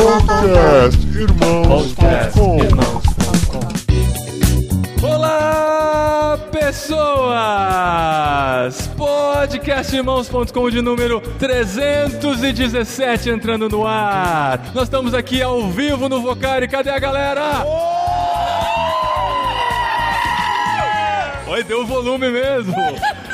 Podcast Irmãos.com Olá, pessoas! Podcastirmãos.com de número 317 entrando no ar. Nós estamos aqui ao vivo no Vocari. Cadê a galera? Oi, deu volume mesmo.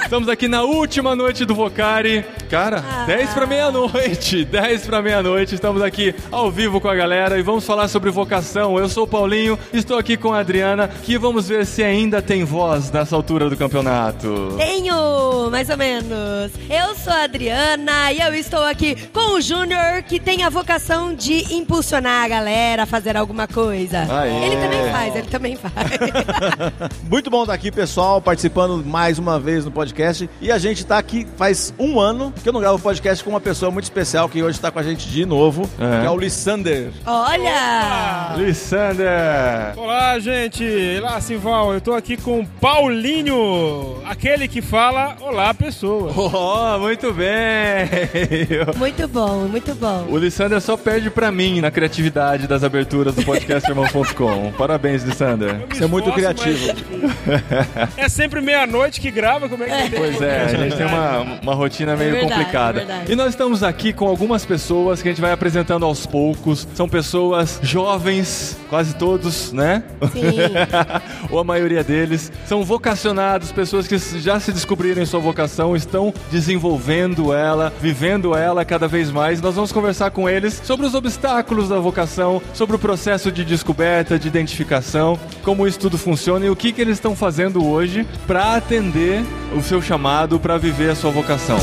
Estamos aqui na última noite do Vocari. Cara, 10 para meia-noite. 10 para meia-noite. Estamos aqui ao vivo com a galera e vamos falar sobre vocação. Eu sou o Paulinho, estou aqui com a Adriana, que vamos ver se ainda tem voz nessa altura do campeonato. Tenho, mais ou menos. Eu sou a Adriana e eu estou aqui com o Júnior, que tem a vocação de impulsionar a galera a fazer alguma coisa. Aê. Ele também faz, ele também faz. Muito bom estar aqui, pessoal, participando mais uma vez no podcast. E a gente está aqui faz um ano que eu não gravo podcast com uma pessoa muito especial que hoje está com a gente de novo, É. que é o Lissander. Olha! Lissander! Olá, gente! Olá, Simval. Eu tô aqui com o Paulinho, aquele que fala Olá, pessoa. Oh, muito bem! Muito bom, muito bom. O Lissander só perde pra mim na criatividade das aberturas do podcastirmãos.com. Parabéns, Lissander. Você é muito criativo. mas É sempre meia-noite que grava, como é que tem? Pois é, a gente tem uma, uma rotina meio verdade, complicada. verdade. E nós estamos aqui com algumas pessoas que a gente vai apresentando aos poucos. São pessoas jovens, quase todos, né? Sim. Ou a maioria deles. São vocacionados, pessoas que já se descobriram em sua vocação, estão desenvolvendo ela, vivendo ela cada vez mais. Nós vamos conversar com eles sobre os obstáculos da vocação, sobre o processo de descoberta, de identificação, como isso tudo funciona e o que, que eles estão fazendo hoje para atender o seu chamado, para viver a sua vocação.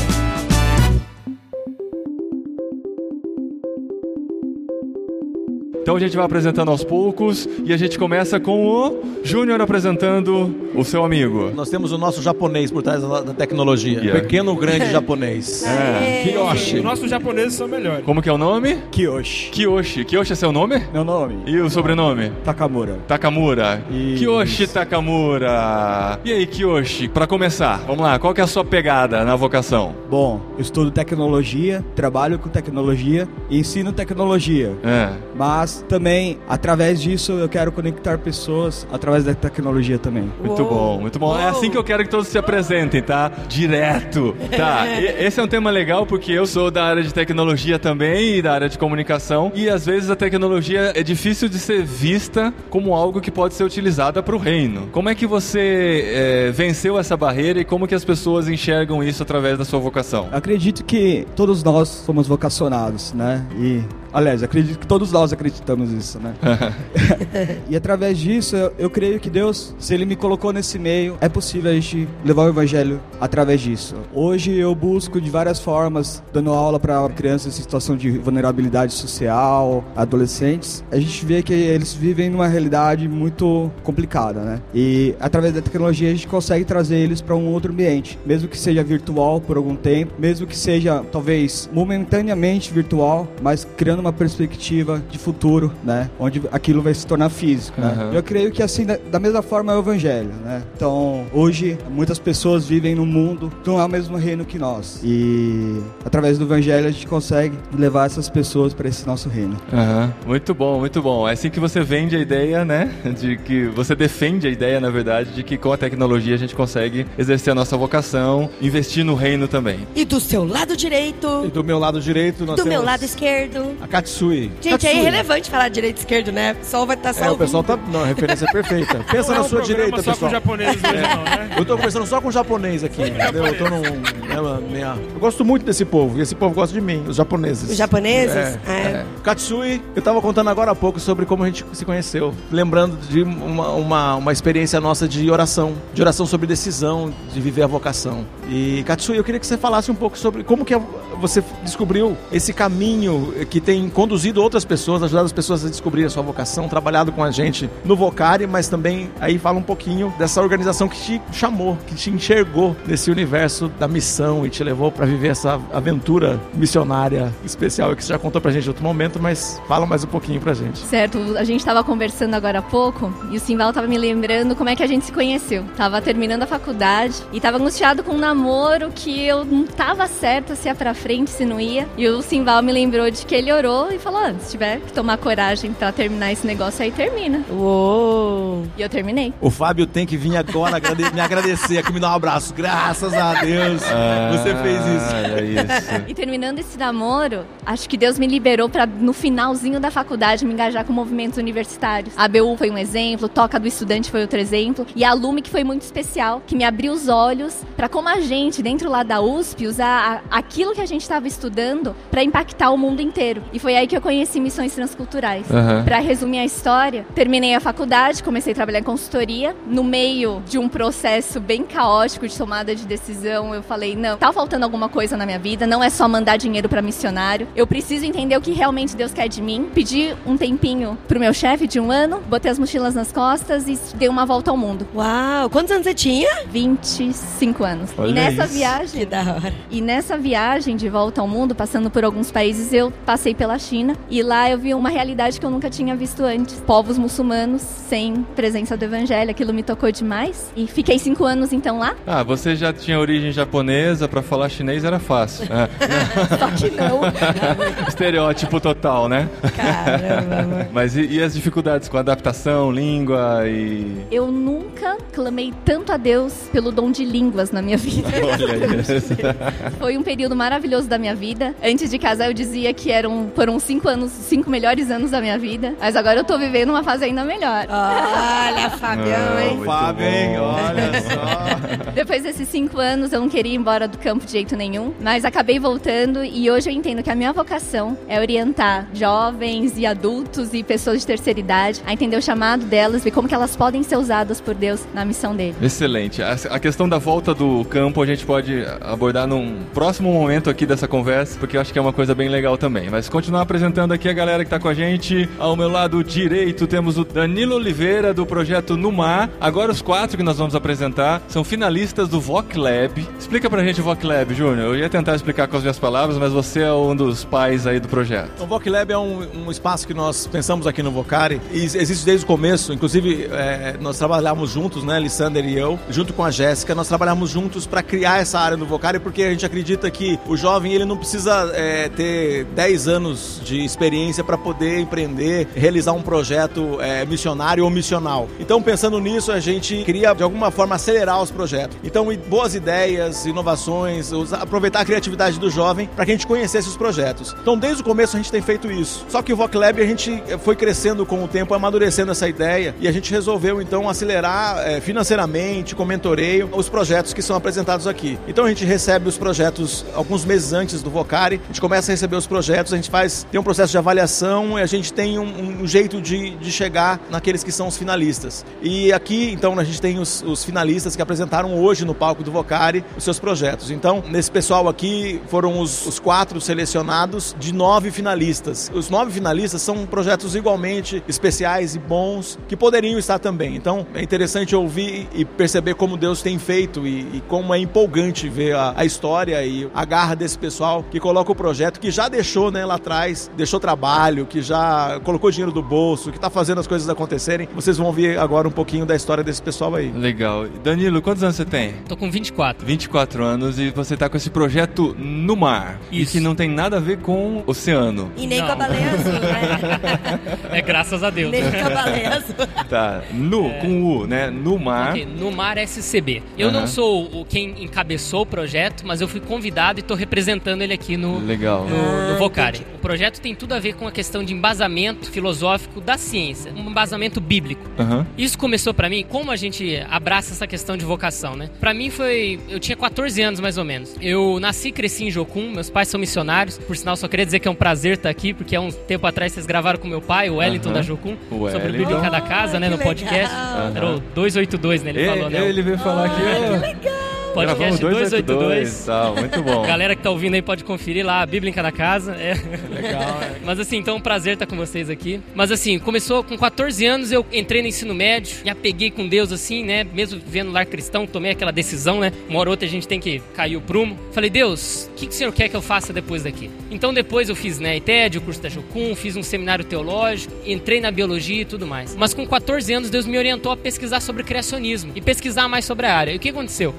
Então a gente vai apresentando aos poucos e a gente começa com o Júnior apresentando o seu amigo. Nós temos o nosso japonês por trás da, tecnologia. Yeah. Pequeno, grande japonês. Aê. Kiyoshi. Os nossos japoneses são melhores. Como que é o nome? Kiyoshi. Kiyoshi. Kiyoshi é seu nome? Meu nome? E o sobrenome? Takamura. Takamura. Isso. Kiyoshi Takamura. E aí, Kiyoshi, pra começar, vamos lá, qual que é a sua pegada na vocação? Bom, eu estudo tecnologia, trabalho com tecnologia e ensino tecnologia. É. Mas também, através disso, eu quero conectar pessoas através da tecnologia também. Muito Uou. bom, muito bom. É Uou. assim que eu quero que todos se apresentem, tá? Direto. Tá, e- esse é um tema legal porque eu sou da área de tecnologia também e da área de comunicação. E às vezes a tecnologia é difícil de ser vista como algo que pode ser utilizada para o reino. Como é que você é, venceu essa barreira e como que as pessoas enxergam isso através da sua vocação? Acredito que todos nós somos vocacionados, né? E, aliás, acredito que todos nós acreditamos nisso, né? e através disso, eu, eu creio que Deus, se Ele me colocou nesse meio, é possível a gente levar o Evangelho através disso. Hoje eu busco de várias formas, dando aula para crianças em situação de vulnerabilidade social, adolescentes. A gente vê que eles vivem numa realidade muito complicada, né? E através da tecnologia a gente consegue trazer eles para um outro ambiente, mesmo que seja virtual por algum tempo, mesmo que seja talvez momentaneamente virtual, mas criando uma perspectiva de futuro, né? Onde aquilo vai se tornar físico, né? Aham. Eu creio que assim, da, mesma forma é o evangelho, né? Então, hoje muitas pessoas vivem num mundo que não é o mesmo reino que nós. E através do evangelho a gente consegue levar essas pessoas para esse nosso reino. Aham. Muito bom, muito bom. É assim que você vende a ideia, né? De que você defende a ideia, na verdade, de que com a tecnologia a gente consegue exercer a nossa vocação, investir no reino também. E do seu lado E direito, do meu lado direito, nós do meu temos lado esquerdo. a Katsui. Gente, Katsui. é irrelevante falar direito e esquerdo, né? O pessoal vai estar só É, o pessoal tá. Não, a referência é perfeita. Pensa Não é na um sua direita, só pessoal. com japoneses hoje, não, né? Eu tô conversando só com japonês aqui, entendeu? Eu tô num. né, minha- Eu gosto muito desse povo, e esse povo gosta de mim, os japoneses. Os japoneses? É, É. é. Katsui, eu tava contando agora há pouco sobre como a gente se conheceu. Lembrando de uma, uma, uma experiência nossa de oração. De oração sobre decisão, de viver a vocação. E, Katsui, eu queria que você falasse um pouco sobre como que você descobriu esse caminho que tem conduzido outras pessoas, ajudado as pessoas a descobrir a sua vocação, trabalhado com a gente no Vocari, mas também aí fala um pouquinho dessa organização que te chamou, que te enxergou nesse universo da missão e te levou para viver essa aventura missionária especial que você já contou pra gente em outro momento, mas fala mais um pouquinho pra gente. Certo, a gente tava conversando agora há pouco e o Simval tava me lembrando como é que a gente se conheceu. Tava terminando a faculdade e tava angustiado com um namoro que eu não tava certa se ia pra frente, se não ia. E o Simval me lembrou de que ele orou e falou: ah, se tiver que tomar coragem pra terminar esse negócio aí, termina. Uou! E eu terminei. O Fábio tem que vir agora agrade- me agradecer aqui, me dar um abraço. Graças a Deus você fez isso. Olha isso. E terminando esse namoro, acho que Deus me liberou pra no finalzinho da faculdade me engajar com movimentos universitários. A ABU foi um exemplo, Toca do Estudante foi outro exemplo, e a Lume que foi muito especial, que me abriu os olhos pra como a gente, dentro lá da USP, usar a- aquilo que a gente estava estudando pra impactar o mundo inteiro. E foi aí que eu conheci missões transculturais. Aham. Pra resumir a história, terminei a faculdade, comecei a trabalhar em consultoria. No meio de um processo bem caótico de tomada de decisão, eu falei: não, tá faltando alguma coisa na minha vida, não é só mandar dinheiro pra missionário. Eu preciso entender o que realmente Deus quer de mim. Pedi um tempinho pro meu chefe de um ano, botei as mochilas nas costas e dei uma volta ao mundo. Uau! Quantos anos você tinha? 25 anos. Olha e nessa isso. viagem. Que da hora. E nessa viagem de volta ao mundo, passando por alguns países, eu passei pela China e lá eu vi uma realidade que eu nunca tinha visto antes. Povos muçulmanos sem presença do evangelho, aquilo me tocou demais. E fiquei cinco anos então lá, Ah, você já tinha origem japonesa, pra falar chinês era fácil. É. só que não. Estereótipo total, né? Caramba. Mas e, e as dificuldades com adaptação, língua e. Eu nunca clamei tanto a Deus pelo dom de línguas na minha vida. Olha isso. Foi um período maravilhoso da minha vida. Antes de casar, eu dizia que eram, foram cinco anos, cinco melhores anos da minha vida. Mas agora eu tô vivendo uma fase ainda melhor. Olha, Fabião, hein? Muito Fábio, hein? Olha só. Depois desses cinco anos, eu não queria ir embora do campo de jeito nenhum, mas acabei voltando e hoje eu entendo que a minha vocação é orientar jovens e adultos e pessoas de terceira idade a entender o chamado delas e como que elas podem ser usadas por Deus na missão dele. Excelente. A, a questão da volta do campo a gente pode abordar num próximo momento aqui dessa conversa, porque eu acho que é uma coisa bem legal também. Mas continuar apresentando aqui a galera que tá com a gente. Ao meu lado direito temos o Danilo Oliveira do projeto Numar. Agora os quatro que nós vamos apresentar são finalistas do VOC Lab. Explica pra gente o VOC Lab, Júnior. Eu ia tentar explicar com as minhas palavras, mas você é um dos pais aí do projeto. O Voc Lab é um, um espaço que nós pensamos aqui no Vocari e existe desde o começo. Inclusive, é, nós trabalhamos juntos, né, Lissander e eu, junto com a Jéssica, nós trabalhamos juntos para criar essa área no Vocari porque a gente acredita que o jovem ele não precisa é, ter 10 anos de experiência para poder empreender, realizar um projeto é, missionário ou missional. Então, pensando nisso, a gente queria de alguma forma acelerar os projetos. Então, boas ideias, inovações, aproveitar a criatividade do jovem para que a gente conhecesse os projetos. Então, desde o começo a gente tem feito isso. Só que o Voc Lab a gente eh, foi crescendo com o tempo, amadurecendo essa ideia e a gente resolveu então acelerar eh, financeiramente, com mentoreio, os projetos que são apresentados aqui. Então a gente recebe os projetos alguns meses antes do Vocari, a gente começa a receber os projetos, a gente faz tem um processo de avaliação e a gente tem um, um jeito de, de chegar naqueles que são os finalistas. E aqui então a gente tem os, os finalistas que apresentaram hoje no palco do Vocari os seus projetos. Então nesse pessoal aqui foram os, os quatro selecionados de nove finalistas. Os nove finalistas são projetos igualmente especiais e bons que poderiam estar também. Então é interessante ouvir e perceber como Deus tem feito e, e como é empolgante ver a, a história e a garra desse pessoal que coloca o projeto, que já deixou né, lá atrás, deixou trabalho, que já colocou dinheiro do bolso, que está fazendo as coisas acontecerem. Vocês vão ver agora um pouquinho da história desse pessoal aí. Legal. Danilo, quantos anos você tem? Tô com 24. 24 anos e você tá com esse projeto no mar. E Isso. que não tem nada a ver com oceano. E nem Não. com a baleia azul, né? É graças a Deus. nem com a baleia azul. Tá. Nu, com U, né? No mar. Ok, No Mar SCB. Eu não sou o quem encabeçou o projeto, mas eu fui convidado e tô representando ele aqui no, Legal. no, Ah, no Vocari. O projeto tem tudo a ver com a questão de embasamento filosófico da ciência, um embasamento bíblico. Aham. Isso começou pra mim, como a gente abraça essa questão de vocação, né? Pra mim foi, eu tinha 14 anos mais ou menos. Eu nasci e cresci em Jocum, meus pais são missionários, por sinal só queria dizer que é um prazer estar aqui, porque há um tempo atrás vocês gravaram com meu pai, o Wellington Aham. da Jocum, O sobre o. Bíblia em cada casa, né, que no podcast. legal. Era o 282, né, ele falou, né? Ele, veio falar aqui. ó. Gravamos Podcast 282. 282. Tal, muito bom. Galera que tá ouvindo aí pode conferir lá, a Bíblia em cada casa. É. Legal, é. Mas assim, então é um prazer estar com vocês aqui. Mas assim, começou com 14 anos, eu entrei no ensino médio, me apeguei com Deus assim, né? Mesmo vivendo lar cristão, tomei aquela decisão, né? Uma hora ou outra a gente tem que cair o prumo. Falei, Deus, o que, que o Senhor quer que eu faça depois daqui? Então depois eu fiz né, ITED, o curso da Jocum, fiz um seminário teológico, entrei na biologia e tudo mais. Mas com 14 anos, Deus me orientou a pesquisar sobre criacionismo e pesquisar mais sobre a área. E o que aconteceu?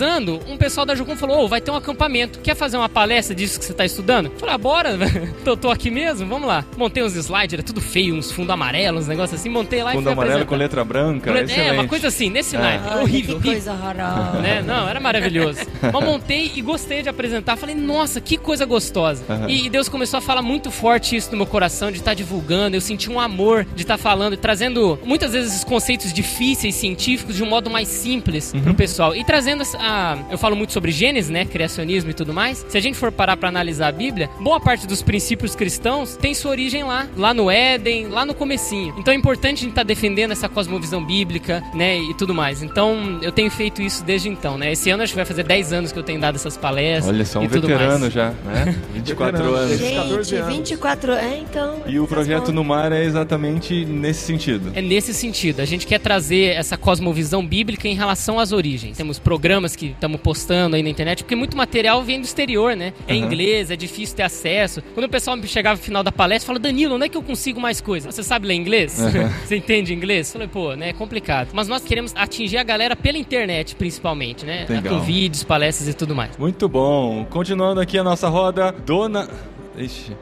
Pesquisando, um pessoal da Jocum falou: Ô, vai ter um acampamento. Quer fazer uma palestra disso que você está estudando? Eu falei, ah, bora, tô, tô aqui mesmo, vamos lá. Montei uns slides, era tudo feio, uns fundos amarelos, uns negócios assim, montei lá e Fundo amarelo com letra branca. É, excelente. uma coisa assim, nesse É. naipe. Ai, horrível, que coisa horrorosa. Né? Não, era maravilhoso. Mas montei e gostei de apresentar. Falei, nossa, que coisa gostosa. Aham. E, e Deus começou a falar muito forte isso no meu coração, de estar divulgando. Eu senti um amor de estar falando, trazendo muitas vezes esses conceitos difíceis, científicos, de um modo mais simples pro pessoal. E trazendo essa. Eu falo muito sobre Gênesis, né? Criacionismo e tudo mais. Se a gente for parar pra analisar a Bíblia, boa parte dos princípios cristãos tem sua origem lá, lá no Éden, lá no comecinho. Então é importante a gente estar defendendo essa cosmovisão bíblica, né? E tudo mais. Então eu tenho feito isso desde então, né? Esse ano acho que vai fazer 10 anos que eu tenho dado essas palestras. Olha, só um e tudo veterano mais. já, né? 24 Veterano. anos. Gente, 14 Gente, anos. 24 É, então. E o projeto no mar é exatamente nesse sentido. É nesse sentido. A gente quer trazer essa cosmovisão bíblica em relação às origens. Temos programas que estamos postando aí na internet, porque muito material vem do exterior, né? É Aham. inglês, é difícil ter acesso. Quando o pessoal chegava no final da palestra, fala, Danilo, onde é que eu consigo mais coisa? Você sabe ler inglês? Você entende inglês? Eu Falei, pô, né? É complicado. Mas nós queremos atingir a galera pela internet, principalmente, né? Legal. Com vídeos, palestras e tudo mais. Muito bom. Continuando aqui a nossa roda, Dona. Ixi,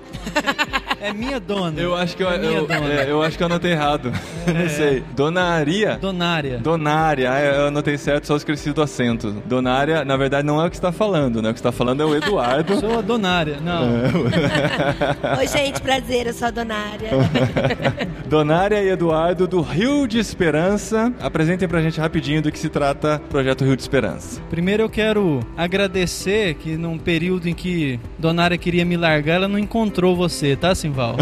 É minha dona. eu acho que eu, É eu, é, eu acho que eu anotei errado. Não sei. Donaria? Donária. Donária, ah, eu anotei certo, só esqueci do acento. Donária, na verdade, não é o que está falando, né? O que está falando é o Eduardo. Sou a donária. Não. Oi, gente, prazer, eu sou a Donária. Donária e Eduardo do Rio de Esperança. Apresentem pra gente rapidinho do que se trata o projeto Rio de Esperança. Primeiro eu quero agradecer que num período em que Donária queria me largar, ela não encontrou você, tá, Simval?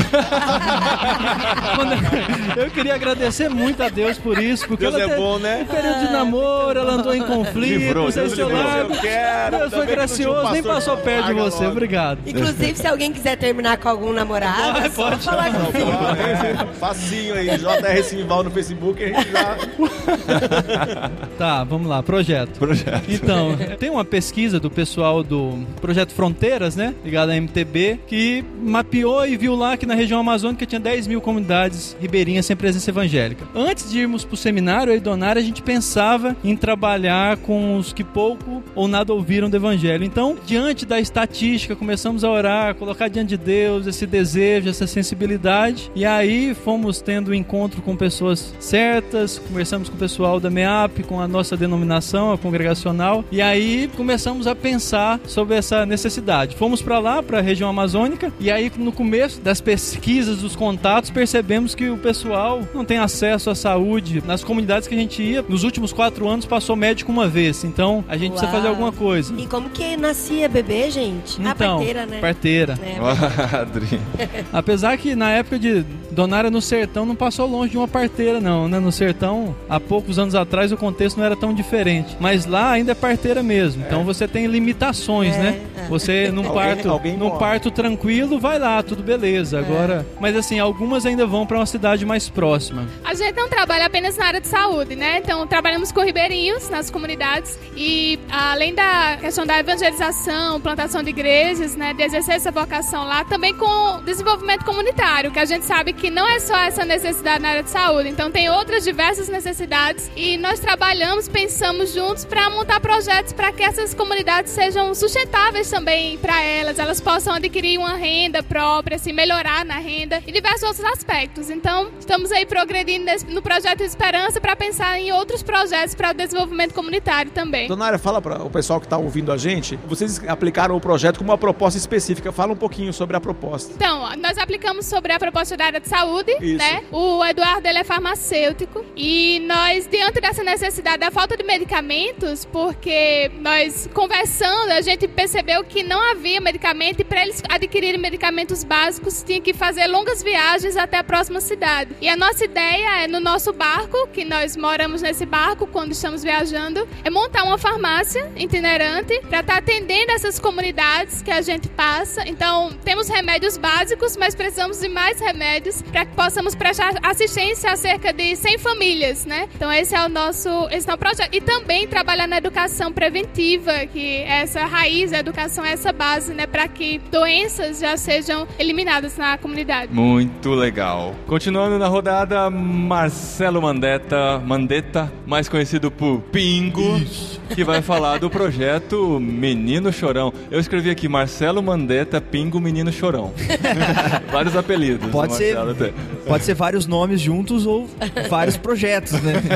Eu queria agradecer muito a Deus por isso, porque Deus ela é bom, né? em período de namoro, ela andou em conflito, Livrou, Deus seu livrou. lado. Eu quero. Deus foi um gracioso, nem pastor passou perto de você. logo. Obrigado. Inclusive, se alguém quiser terminar com algum namorado, é só falar Não, comigo. é, Facinho aí, JR Simval no Facebook, a gente já. Tá, vamos lá, projeto. Projeto. Então, tem uma pesquisa do pessoal do Projeto Fronteiras, né? Ligado à MTB, que mapeou e viu lá que na região amazônica tinha 10 mil comunidades ribeirinhas sem presença evangélica. Antes de irmos pro seminário, eu e Donária, a gente pensava em trabalhar com os que pouco ou nada ouviram do evangelho. Então, diante da estatística, começamos a orar, colocar diante de Deus esse desejo, essa sensibilidade. E aí fomos tendo encontro com pessoas certas, conversamos com o pessoal da MEAP, com a nossa denominação, a congregacional, e aí começamos a pensar sobre essa necessidade. Fomos para lá, para a região amazônica, e aí no começo das pesquisas, dos contatos, percebemos que o pessoal não tem acesso à saúde. Nas comunidades que a gente ia, nos últimos quatro anos passou médico uma vez, então a gente precisa Uau. fazer alguma coisa. E como que nascia bebê, gente? a Então, parteira, né? parteira. É, Adri. Apesar que na época de Donária no Sertão não passou longe de uma parteira, não, né? No Sertão, há poucos anos atrás, o contexto não era tão diferente. Mas lá ainda é parteira mesmo. Então você tem limitações, É, né? é. Você num Alguém- parto, alguém num parto tranquilo, vai lá, tudo beleza. Agora, mas assim, algumas ainda vão para uma cidade mais próxima. A gente não trabalha apenas na área de saúde, né? Então, trabalhamos com ribeirinhos nas comunidades e, além da questão da evangelização, plantação de igrejas, né? De exercer essa vocação lá, também com desenvolvimento comunitário, que a gente sabe que não é só essa necessidade na área de saúde. Então, tem outras diversas necessidades e nós trabalhamos, pensamos juntos para montar projetos para que essas comunidades sejam sustentáveis também para elas, elas possam adquirir uma renda própria, assim, melhorar na renda e diversos outros aspectos. Então, estamos aí progredindo no projeto Esperança para pensar em outros projetos para o desenvolvimento comunitário também. Donária, fala para o pessoal que está ouvindo a gente. Vocês aplicaram o projeto com uma proposta específica. Fala um pouquinho sobre a proposta. Então, nós aplicamos sobre a proposta da área de saúde, Isso. né? O Eduardo ele é farmacêutico e nós diante dessa necessidade da falta de medicamentos, porque nós conversando a gente percebeu que não havia medicamento e para eles adquirirem medicamentos básicos tinha que fazer longas viagens até a próxima cidade. E a nossa ideia é no nosso barco, que nós moramos nesse barco quando estamos viajando, é montar uma farmácia itinerante para estar atendendo essas comunidades que a gente passa. Então, temos remédios básicos, mas precisamos de mais remédios para que possamos prestar assistência a cerca de 100 famílias, né? Então, esse é o nosso, esse é o projeto. E também trabalhar na educação preventiva, que é essa raiz, a educação é essa base, né, para que doenças já sejam eliminadas na comunidade. Muito legal. Continuando na rodada, Marcelo Mandetta, Mandetta, mais conhecido por Pingo, que vai falar do projeto Menino Chorão. Eu escrevi aqui Marcelo Mandetta, Pingo, Menino Chorão. Vários apelidos. Pode ser, pode ser vários nomes juntos ou vários projetos, né?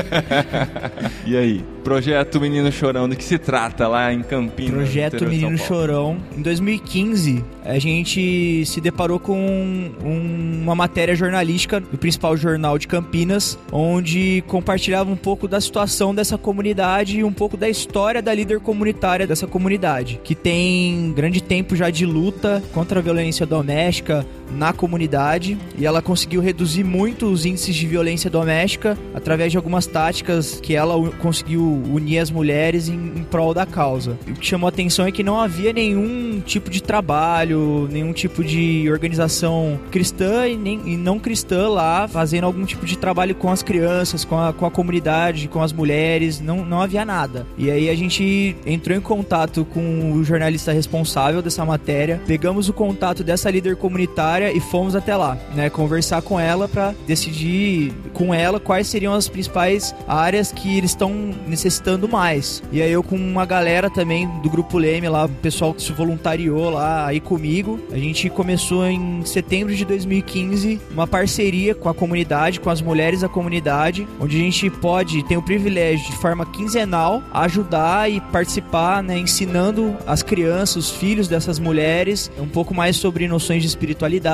E aí, projeto Menino Chorão, do que se trata lá em Campinas? Projeto Menino? Chorão. Em 2015, a gente se deparou com um- uma matéria jornalística do principal jornal de Campinas, onde compartilhava um pouco da situação dessa comunidade e um pouco da história da líder comunitária dessa comunidade, que tem grande tempo já de luta contra a violência doméstica na comunidade e ela conseguiu reduzir muito os índices de violência doméstica através de algumas táticas que ela conseguiu unir as mulheres em, em prol da causa. O que chamou a atenção é que não havia nenhum tipo de trabalho, nenhum tipo de organização cristã e, nem, e não cristã lá fazendo algum tipo de trabalho com as crianças, com a, com a comunidade, com as mulheres, não, não havia nada. E aí a gente entrou em contato com o jornalista responsável dessa matéria, pegamos o contato dessa líder comunitária e fomos até lá, né, conversar com ela para decidir com ela quais seriam as principais áreas que eles estão necessitando mais. E aí eu com uma galera também do grupo Leme lá, o pessoal que se voluntariou lá aí comigo, a gente começou em setembro de 2015 uma parceria com a comunidade, com as mulheres da comunidade, onde a gente pode ter o privilégio de forma quinzenal ajudar e participar, né, ensinando as crianças, os filhos dessas mulheres um pouco mais sobre noções de espiritualidade,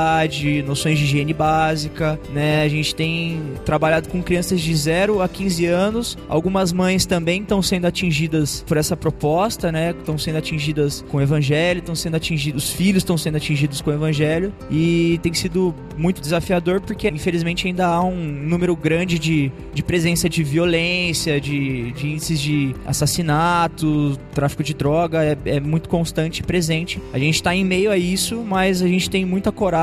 noções de higiene básica, né? A gente tem trabalhado com crianças de 0 a 15 anos. Algumas mães também estão sendo atingidas por essa proposta, né? Estão sendo atingidas com o evangelho, estão sendo atingidos, os filhos estão sendo atingidos com o evangelho e tem sido muito desafiador porque infelizmente ainda há um número grande de, de presença de violência, de, de índices de assassinato, tráfico de droga, é, é muito constante e presente. A gente está em meio a isso, mas a gente tem muita coragem.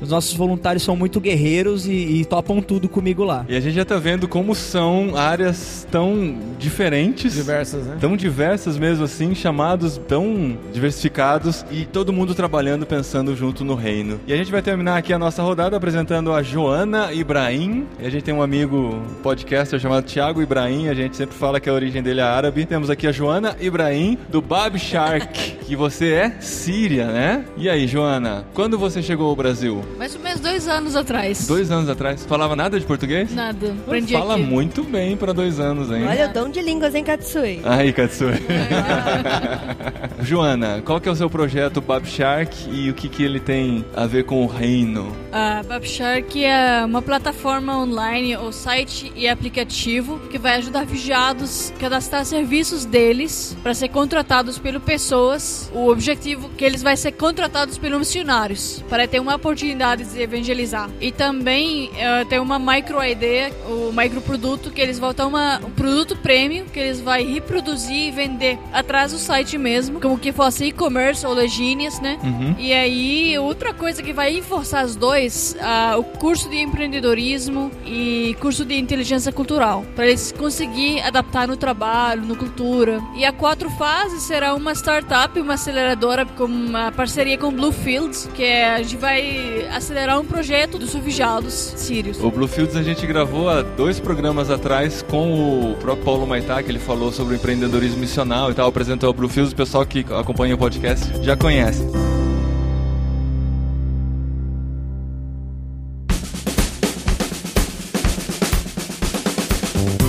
Os nossos voluntários são muito guerreiros e, e topam tudo comigo lá. E a gente já tá vendo como são áreas tão diferentes. Diversas, né? Tão diversas mesmo assim, chamados tão diversificados e todo mundo trabalhando, pensando junto no reino. E a gente vai terminar aqui a nossa rodada apresentando a Joana Ibrahim. E a gente tem um amigo podcaster chamado Thiago Ibrahim, a gente sempre fala que a origem dele é árabe. Temos aqui a Joana Ibrahim, do Bab Shark, que você é síria, né? E aí, Joana, quando você chegou ao Brasil? Mais ou menos dois anos atrás. Dois anos atrás. Falava nada de português? Nada. Aprendi Fala aqui. muito bem pra dois anos, hein? Olha o dom de línguas, hein, Katsui? Aí, Katsui. Joana, qual que é o seu projeto Bab Shark e o que, que ele tem a ver com o reino? A Babshark é uma plataforma online, ou site e aplicativo que vai ajudar vigiados a cadastrar serviços deles para ser contratados por pessoas. O objetivo é que eles vão ser contratados pelos missionários para ter uma oportunidade de evangelizar. E também eh, tem uma micro ID, o microproduto que eles vão ter uma, um produto premium que eles vão reproduzir e vender atrás do site mesmo, como que fosse e-commerce ou legíneas, né? Uhum. E aí, outra coisa que vai reforçar os dois, ah, o curso de empreendedorismo e curso de inteligência cultural, para eles conseguir adaptar no trabalho, no cultura. E a quatro fases será uma startup, uma aceleradora com uma parceria com Bluefields, que é, a gente vai acelerar um projeto dos refugiados sírios. O Bluefields a gente gravou há dois programas atrás com o próprio Paulo Maitá, que ele falou sobre o empreendedorismo missional e tal, apresentou o Bluefields, o pessoal que acompanha o podcast já conhece.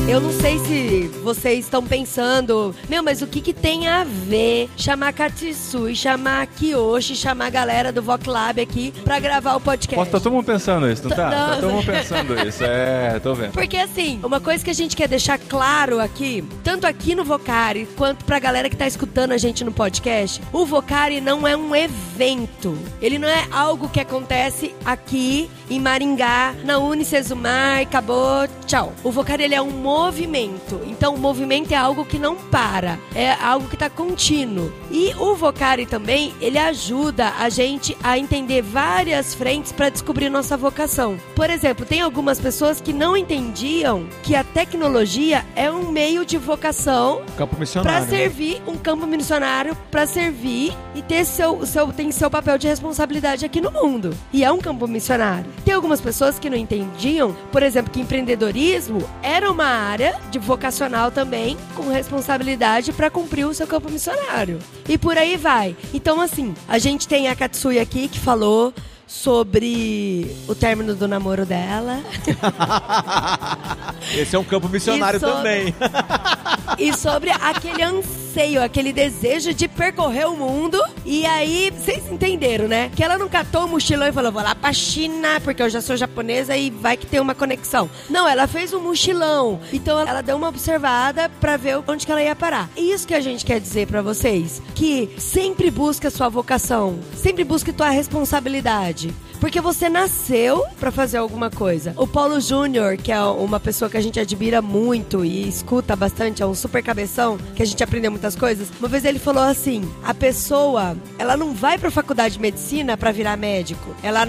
Eu não sei se vocês estão pensando, meu, mas o que, que tem a ver chamar Katsui, chamar Kiyoshi, chamar a galera do Voc Lab aqui pra gravar o podcast? Posso, tá todo mundo pensando isso, não tá? Não. Tá todo mundo pensando isso. É, tô vendo. Porque assim, uma coisa que a gente quer deixar claro aqui, tanto aqui no Vocari quanto pra galera que tá escutando a gente no podcast, o Vocari não é um evento. Ele não é algo que acontece aqui em Maringá, na Unicesumar, acabou, tchau. O Vocari ele é um movimento. Então o movimento é algo que não para, é algo que tá contínuo. E o Vocari também, ele ajuda a gente a entender várias frentes para descobrir nossa vocação. Por exemplo, tem algumas pessoas que não entendiam que a tecnologia é um meio de vocação para né? servir um campo missionário, para servir e ter seu, seu, tem seu papel de responsabilidade aqui no mundo. E é um campo missionário. Tem algumas pessoas que não entendiam, por exemplo, que empreendedorismo era uma área de vocacional também, com responsabilidade para cumprir o seu campo missionário. E por aí vai. Então, assim, a gente tem a Katsui aqui que falou sobre o término do namoro dela. Esse é um campo missionário sobre- também. e sobre aquele anseio, aquele desejo de percorrer o mundo. E aí, vocês entenderam, né? Que ela não catou o mochilão e falou, vou lá pra China, porque eu já sou japonesa e vai que tem uma conexão. Não, ela fez um mochilão. Então ela deu uma observada pra ver onde que ela ia parar. E isso que a gente quer dizer pra vocês, que sempre busca sua vocação, sempre busque tua responsabilidade. Porque você nasceu pra fazer alguma coisa. O Paulo Júnior, que é uma pessoa que a gente admira muito e escuta bastante, é um super cabeção, que a gente aprendeu muitas coisas. Uma vez ele falou assim: a pessoa, ela não vai pra faculdade de medicina pra virar médico. Ela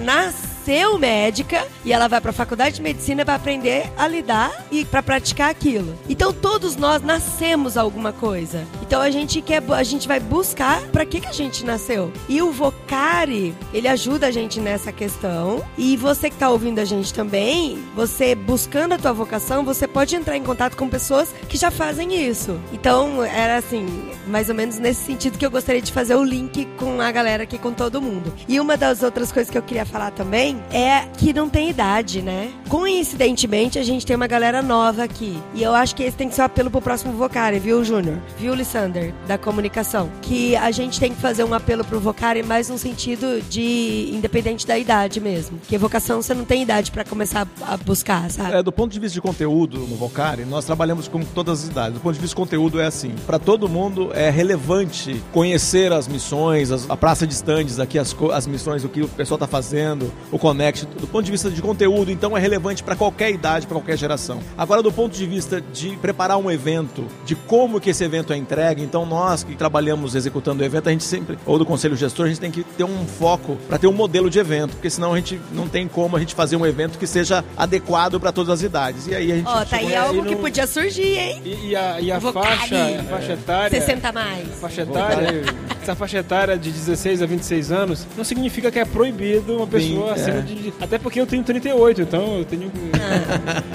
nasceu médica e ela vai pra faculdade de medicina pra aprender a lidar e pra praticar aquilo. Então todos nós nascemos alguma coisa. Então a gente quer, a gente vai buscar pra que que a gente nasceu. E o Vocari, ele ajuda a gente nessa questão. E você que tá ouvindo a gente também, você buscando a tua vocação, você pode entrar em contato com pessoas que já fazem isso. Então, era assim, mais ou menos nesse sentido que eu gostaria de fazer o link com a galera aqui, com todo mundo. E uma das outras coisas que eu queria falar também é que não tem idade, né? Coincidentemente, a gente tem uma galera nova aqui. E eu acho que esse tem que ser o apelo pro próximo Vocari, viu, Júnior? Viu, Lissander, da comunicação? Que a gente tem que fazer um apelo pro Vocari mais no sentido de independente da idade mesmo. Porque vocação você não tem idade pra começar a buscar, sabe? É, do ponto de vista de conteúdo no Vocari, nós trabalhamos com todas as idades. Do ponto de vista de conteúdo é assim, para todo mundo é relevante conhecer as missões, as- a praça de stands aqui, as, as missões, o que o pessoal tá fazendo, o Connect. Do ponto de vista de conteúdo, então é relevante para qualquer idade, para qualquer geração. Agora, do ponto de vista de preparar um evento, de como que esse evento é entregue, então nós que trabalhamos executando o evento, a gente sempre, ou do conselho gestor, a gente tem que ter um foco para ter um modelo de evento, porque senão a gente não tem como a gente fazer um evento que seja adequado para todas as idades. E aí a gente Ó, tá aí algo aí que no- podia surgir, hein? E, e a, e a faixa, a faixa etária. 60 mais. Faixa etária, essa faixa etária de 16 a 26 anos não significa que é proibido uma pessoa Sim, acima é. de. Até porque eu tenho 38, então eu tenho.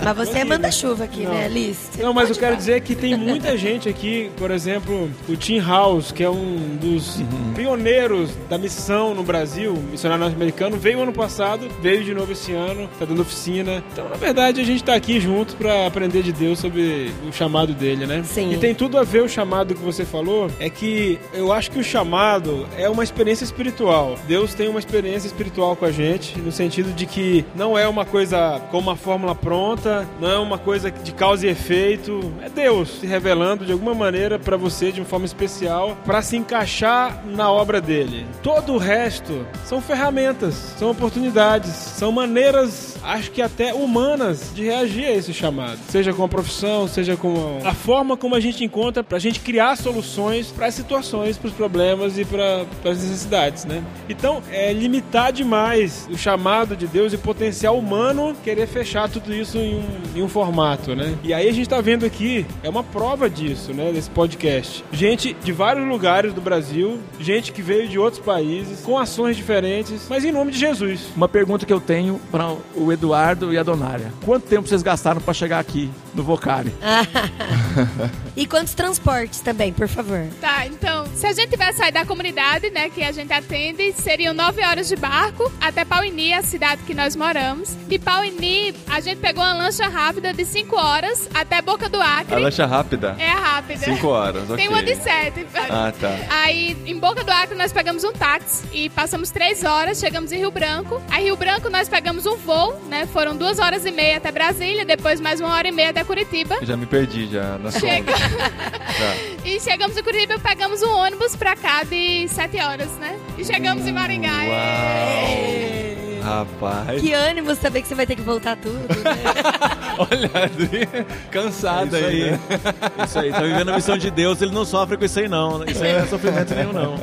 Mas você é manda-chuva aqui, Não. né, Liz? Você Não, mas eu quero falar. dizer que tem muita gente aqui, por exemplo, o Tim House, que é um dos pioneiros da missão no Brasil, missionário norte-americano, veio ano passado, veio de novo esse ano, tá dando oficina. Então, na verdade, a gente tá aqui junto pra aprender de Deus sobre o chamado dele, né? Sim. E tem tudo a ver o chamado que você falou, é que eu acho que o chamado é uma experiência espiritual. Deus tem uma experiência espiritual com a gente, no sentido de que não é uma coisa com uma fórmula pronta, não é uma coisa de causa e efeito, é Deus se revelando de alguma maneira pra você de uma forma especial pra se encaixar na obra dele. Todo o resto são ferramentas, são oportunidades, são maneiras, acho que até humanas, de reagir a esse chamado. Seja com a profissão, seja com a forma como a gente encontra pra gente criar soluções para as situações, para os problemas e para as necessidades, né? Então, é limitar demais o chamado de Deus e o potencial humano querer fechar tudo isso em um, em um formato, né? E aí a gente tá vendo aqui, é uma prova disso, né, desse podcast. Gente de vários lugares do Brasil, gente que veio de outros países, com ações diferentes, mas em nome de Jesus. Uma pergunta que eu tenho para o Eduardo e a Donária. Quanto tempo vocês gastaram para chegar aqui no Vocari? e quantos transportes também, por favor? Tá, então, se a gente tivesse sair da comunidade, né, que a gente atende, seriam nove horas de barco até Pauini, a cidade que nós moramos. De Pauini, a gente pegou uma lancha rápida de cinco horas até Boca do Acre. A lancha rápida? É a rápida. Cinco horas, ok. Tem uma de sete. Ah, tá. Aí, em Boca do Acre, nós pegamos um táxi e passamos três horas, chegamos em Rio Branco. Aí, Rio Branco, nós pegamos um voo, né? Foram duas horas e meia até Brasília, depois mais uma hora e meia até Curitiba. Eu já me perdi já na Chega. Tá. E chegamos em Curitiba, pegamos um ônibus pra cá de sete horas, né? E chegamos em Maringá. Uau. Rapaz. Que ânimo saber que você vai ter que voltar tudo, né? Olha, Adri, cansada É isso aí. aí. né? Isso aí, tá vivendo a missão de Deus, ele não sofre com isso aí não. Isso aí não é sofrimento nenhum não.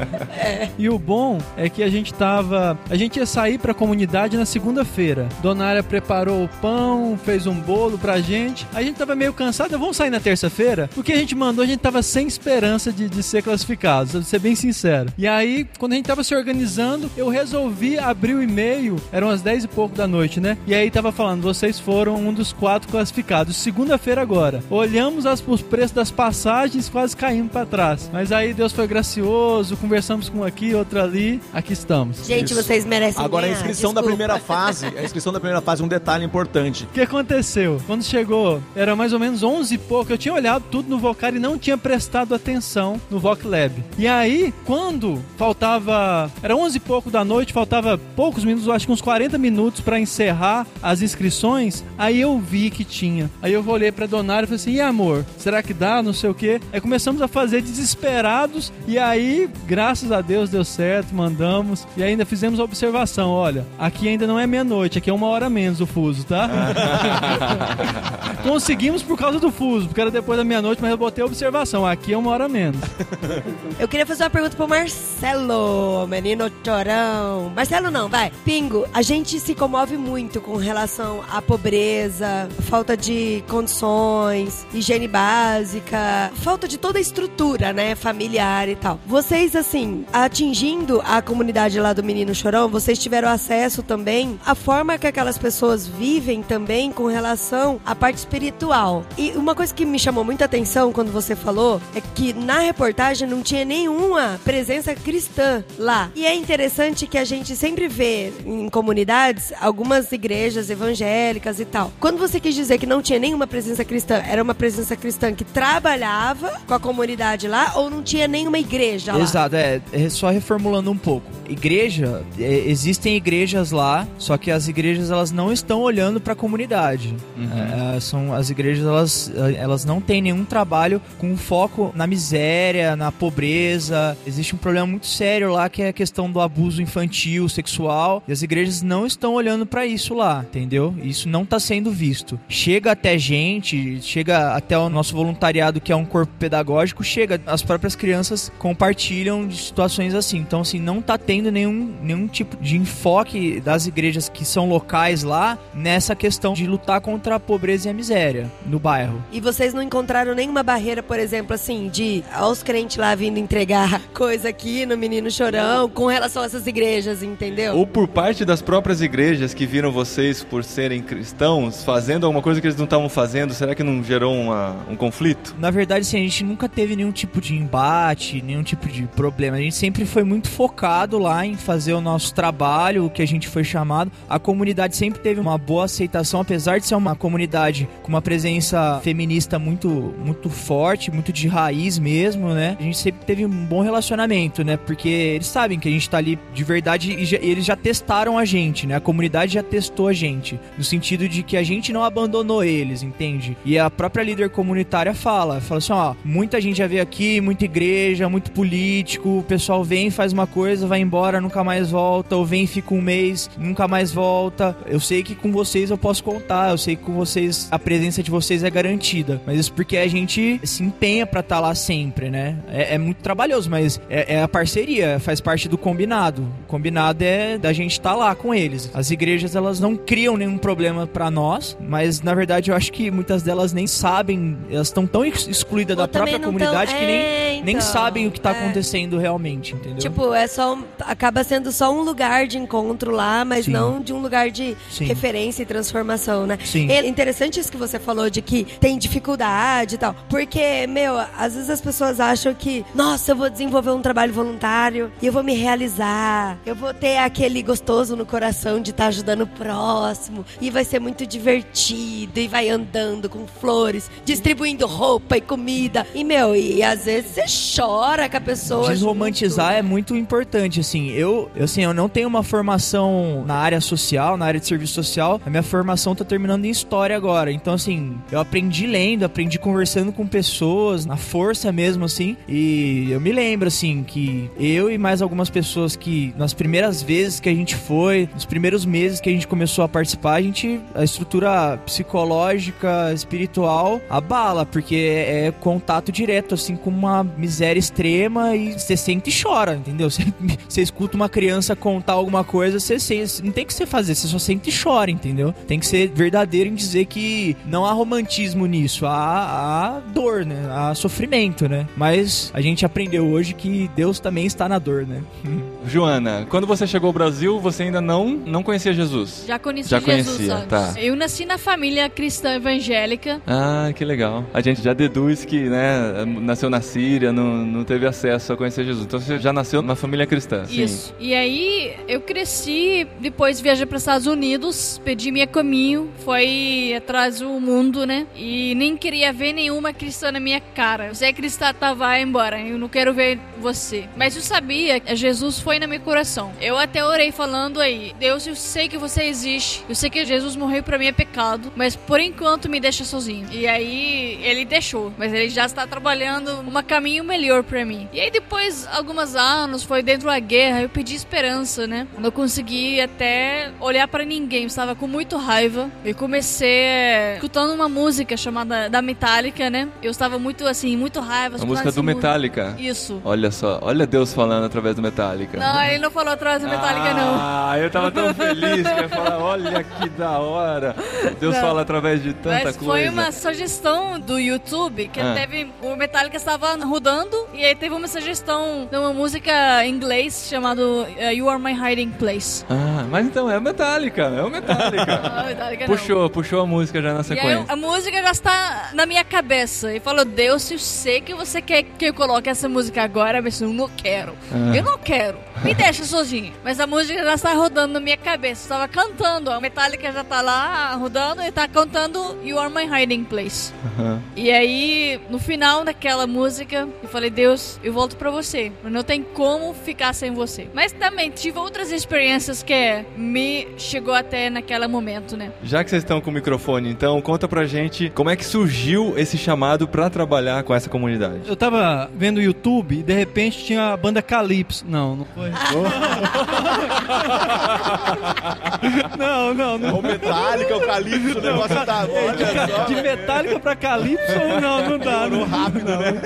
E o bom é que a gente tava. A gente ia sair pra comunidade na segunda-feira. Donária preparou o pão, fez um bolo pra gente. A gente tava meio cansado, vamos sair na terça-feira? Porque a gente mandou, a gente tava sem esperança de, de ser classificado, pra ser bem sincero. E aí, quando a gente tava se organizando, eu resolvi abrir o e-mail, eram as 10 e pouco da noite, né? E aí tava falando, vocês foram um dos quatro classificados. Segunda-feira agora. Olhamos as, os preços das passagens, quase caímos pra trás. Mas aí Deus foi gracioso, conversamos com um aqui, outro ali. Aqui estamos. Gente, Isso. vocês merecem Agora a ganhar, inscrição da desculpa. primeira fase, a inscrição da primeira fase, um detalhe importante. O que aconteceu? Quando chegou, era mais ou menos 11 e pouco. Eu tinha olhado tudo no Vocar e não tinha prestado atenção no Voc Lab. E aí, quando faltava. Era 11 e pouco da noite, faltava poucos minutos, acho que uns 40 minutos pra encerrar as inscrições. Aí eu vi que tinha. Aí eu olhei pra Donário e falei assim: e amor, será que dá? Não sei o quê. Aí começamos a fazer desesperados. E aí, graças a Deus, deu certo, mandamos. E ainda fizemos a observação: olha, aqui ainda não é meia-noite, aqui é uma hora menos o fuso, tá? Conseguimos por causa do fuso, porque era depois da meia-noite, mas eu botei a observação. Aqui é uma hora menos. Eu queria fazer uma pergunta pro Marcelo, menino chorão. Marcelo não, vai. Pingo, a gente se comove muito com relação à pobreza, falta de condições, higiene básica, falta de toda a estrutura, né, familiar e tal. Vocês, assim, atingindo a comunidade lá do Menino Chorão, vocês tiveram acesso também à forma que aquelas pessoas vivem também com relação à parte espiritual. E uma coisa que me chamou muita atenção quando você falou é que na reportagem não tinha nenhuma presença cristã lá. E é interessante que a gente sempre vê em comunidades algumas igrejas evangélicas e tal. Quando você quis dizer que não tinha nenhuma presença cristã, era uma presença cristã que trabalhava com a comunidade lá ou não tinha nenhuma igreja lá? Exato, é, é só reformulando um pouco. Igreja, é, existem igrejas lá, só que as igrejas elas não estão olhando para a comunidade. É, são as igrejas elas, elas não têm nenhum trabalho com foco na miséria, na pobreza. Existe um problema muito sério lá que é a questão do abuso infantil, sexual, e as igrejas não estão olhando para isso lá, entendeu? Isso não está sendo visto. Chega até gente, chega até o nosso voluntariado que é um corpo pedagógico, chega as próprias crianças compartilham de situações assim. Então assim, não tá tendo nenhum, nenhum tipo de enfoque das igrejas que são locais lá nessa questão de lutar contra a pobreza e a miséria no bairro. E vocês não encontraram nenhuma barreira, por exemplo, assim, de aos crentes lá vindo entregar coisa aqui no Menino Chorão com relação a essas igrejas, entendeu? Ou por parte das próprias igrejas que viram vocês por serem cristãos fazendo alguma coisa que eles não estavam fazendo, será que não gerou uma- um conflito? Na verdade, assim, a gente nunca teve nenhum tipo de embate, nenhum tipo de problema. A gente sempre foi muito focado lá em fazer o nosso trabalho, o que a gente foi chamado. A comunidade sempre teve uma boa aceitação, apesar de ser uma comunidade com uma presença feminista muito, muito forte, muito de raiz mesmo, né? A gente sempre teve um bom relacionamento, né? Porque eles sabem que a gente tá ali de verdade e já- eles já testaram a gente, né? A comunidade já testou a gente, no sentido de que a gente não abandonou eles, entende? E a própria líder comunitária fala, fala assim, ó, muita gente já veio aqui, muita igreja, muito político, o pessoal vem, faz uma coisa, vai embora, nunca mais volta, ou vem fica um mês, nunca mais volta. Eu sei que com vocês eu posso contar, eu sei que com vocês a presença de vocês é garantida, mas isso porque a gente se empenha pra estar lá sempre, né? É, é muito trabalhoso, mas é, é a parceria, faz parte do combinado. O combinado é da gente estar lá lidar com eles. As igrejas elas não criam nenhum problema pra nós, mas na verdade eu acho que muitas delas nem sabem, elas estão tão ex- excluídas da Ou também própria comunidade tão- que nem, É, nem então, sabem o que tá é. acontecendo realmente, entendeu? Tipo, é só um- acaba sendo só um lugar de encontro lá, mas Sim. não de um lugar de Sim. referência e transformação, né? Sim. É interessante isso que você falou de que tem dificuldade e tal. Porque, meu, às vezes as pessoas acham que, nossa, eu vou desenvolver um trabalho voluntário e eu vou me realizar. Eu vou ter aquele gostoso no coração de estar ajudando o próximo. E vai ser muito divertido. E vai andando com flores, distribuindo roupa e comida. E, meu, e, às vezes você chora com a pessoa. Desromantizar é muito importante, assim. Eu, eu, assim, eu não tenho uma formação na área social, na área de serviço social. A minha formação tá terminando em história agora. Então, assim, eu aprendi lendo, aprendi conversando com pessoas, na força mesmo, assim. E eu me lembro, assim, que eu e mais algumas pessoas que, nas primeiras vezes que a gente foi, nos primeiros meses que a gente começou a participar, a gente, a estrutura psicológica, espiritual, abala, porque é, é contato direto, assim, com uma miséria extrema e você sente e chora, entendeu? Você, você escuta uma criança contar alguma coisa, você sente, não tem que você fazer, você só sente e chora, entendeu? Tem que ser verdadeiro em dizer que não há romantismo nisso, há, há dor, né? Há sofrimento, né? Mas a gente aprendeu hoje que Deus também está na dor, né? Joana, quando você chegou ao Brasil, você ainda não, não conhecia Jesus? Já conheci Já Jesus conhecia, antes. tá. Eu nasci na família cristã evangélica. Ah, que legal. A gente já deduz que, né, nasceu na Síria, não, não teve acesso a conhecer Jesus. Então você já nasceu na família cristã. sim. Isso. E aí eu cresci, depois viajei para os Estados Unidos, pedi minha caminho, foi atrás do mundo, né? E nem queria ver nenhuma cristã na minha cara. Você é cristã, tá, vai embora. Eu não quero ver você. Mas eu sabia que Jesus foi no meu coração. Eu até orei falando aí, Deus, eu sei que você existe. Eu sei que Jesus morreu para mim é pecado, mas por enquanto me deixa sozinho. E aí ele deixou, mas ele já está trabalhando um caminho melhor para mim. E aí depois alguns anos foi dentro da guerra, eu pedi esperança, né? Não consegui até olhar para ninguém, estava com muito raiva. Eu comecei eh, escutando uma música chamada da Metallica, né? Eu estava muito assim, muito raiva. A música do música. Metallica. Isso. Olha só, olha Deus falando através do Metallica. Não, ele não falou atrás da Metallica, não. Eu tava tão feliz que eu ia falar, olha que da hora. Deus Não. fala através de tanta Mas coisa. foi uma sugestão do YouTube que Ah. teve. O Metallica estava rodando e aí teve uma sugestão de uma música em inglês chamado eh, You Are My Hiding Place. Ah, mas então é o Metallica, é o Metallica. Ah, Metallica não. puxou, puxou a música já na E aí, sequência. a música já está na minha cabeça. E falou, Deus, eu sei que você quer que eu coloque essa música agora, mas eu não quero. Ah. Eu não quero. Me deixa sozinho. Mas a música já está rodando na minha cabeça. Eu estava cantando. A Metallica já está lá rodando e está cantando You Are My Hiding Place. Aham. E aí, no final daquela música, eu falei, Deus, eu volto pra você. Não tem como ficar sem você. Mas também tive outras experiências que me chegou até naquele momento, né? Já que vocês estão com o microfone, então conta pra gente como é que surgiu esse chamado pra trabalhar com essa comunidade. Eu tava vendo o YouTube e de repente tinha a banda Calypso. Não, não foi. não, não, não. O Metallica, o Calypso, o negócio tá. Olha só. De Metallica pra Calypso, não, não dá. Não. rápido, né?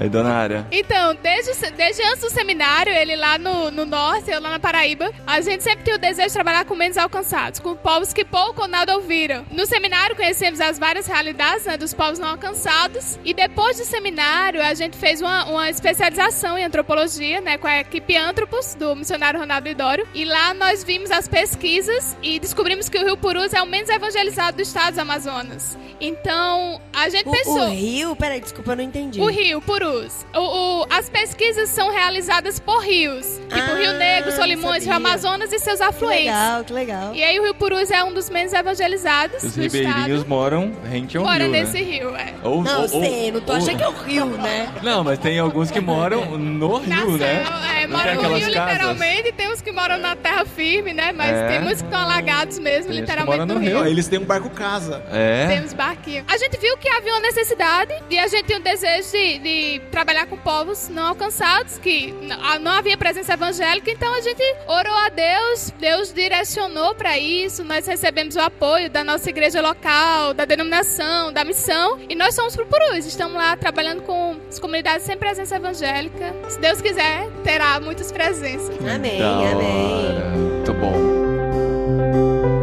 Aí, dona Área. Então, desde, desde antes do seminário, ele lá no, no norte, eu lá na Paraíba, a gente sempre tinha o desejo de trabalhar com menos alcançados, com povos que pouco ou nada ouviram. No seminário, conhecemos as várias realidades né, dos povos não alcançados, e depois do seminário, a gente fez uma, uma especialização em antropologia, né, com a equipe Antropos, do missionário Ronaldo Idório, e lá nós vimos as pesquisas e descobrimos que o Rio Purus é o menos evangelizado do estado do Amazonas. Então, a gente O, pensou... o Rio, peraí, desculpa, eu não entendi. O rio, Purus. O, o- as pesquisas são realizadas por rios. Tipo Ah, Rio Negro, Solimões, Rio. Amazonas e seus Que afluentes. legal, que legal. E aí o Rio Purus é um dos menos evangelizados Os do ribeirinhos estado. moram rente ao Mora rio, nesse né? rio, é. Ou- Não, ou- sei, não tô ou- achando que é o Rio, né? Não, mas tem alguns que moram no rio, Nasceu, né? é, Não mora tem no rio, casas? literalmente, tem uns que moram na terra firme, né? Mas É. tem muitos que estão alagados mesmo, Tem literalmente no no rio. rio. Eles têm um barco casa. É. Temos barquinho. A gente viu que havia uma necessidade e a gente tinha um desejo de, de trabalhar com povos não alcançados, que não havia presença evangélica, então a gente orou a Deus, Deus direcionou para isso, nós recebemos o apoio da nossa igreja local, da denominação, da missão, e nós somos pro Purus, estamos lá trabalhando com as comunidades sem presença evangélica. Se Deus quiser, terá muitas presenças. Amém, amém. Muito bom.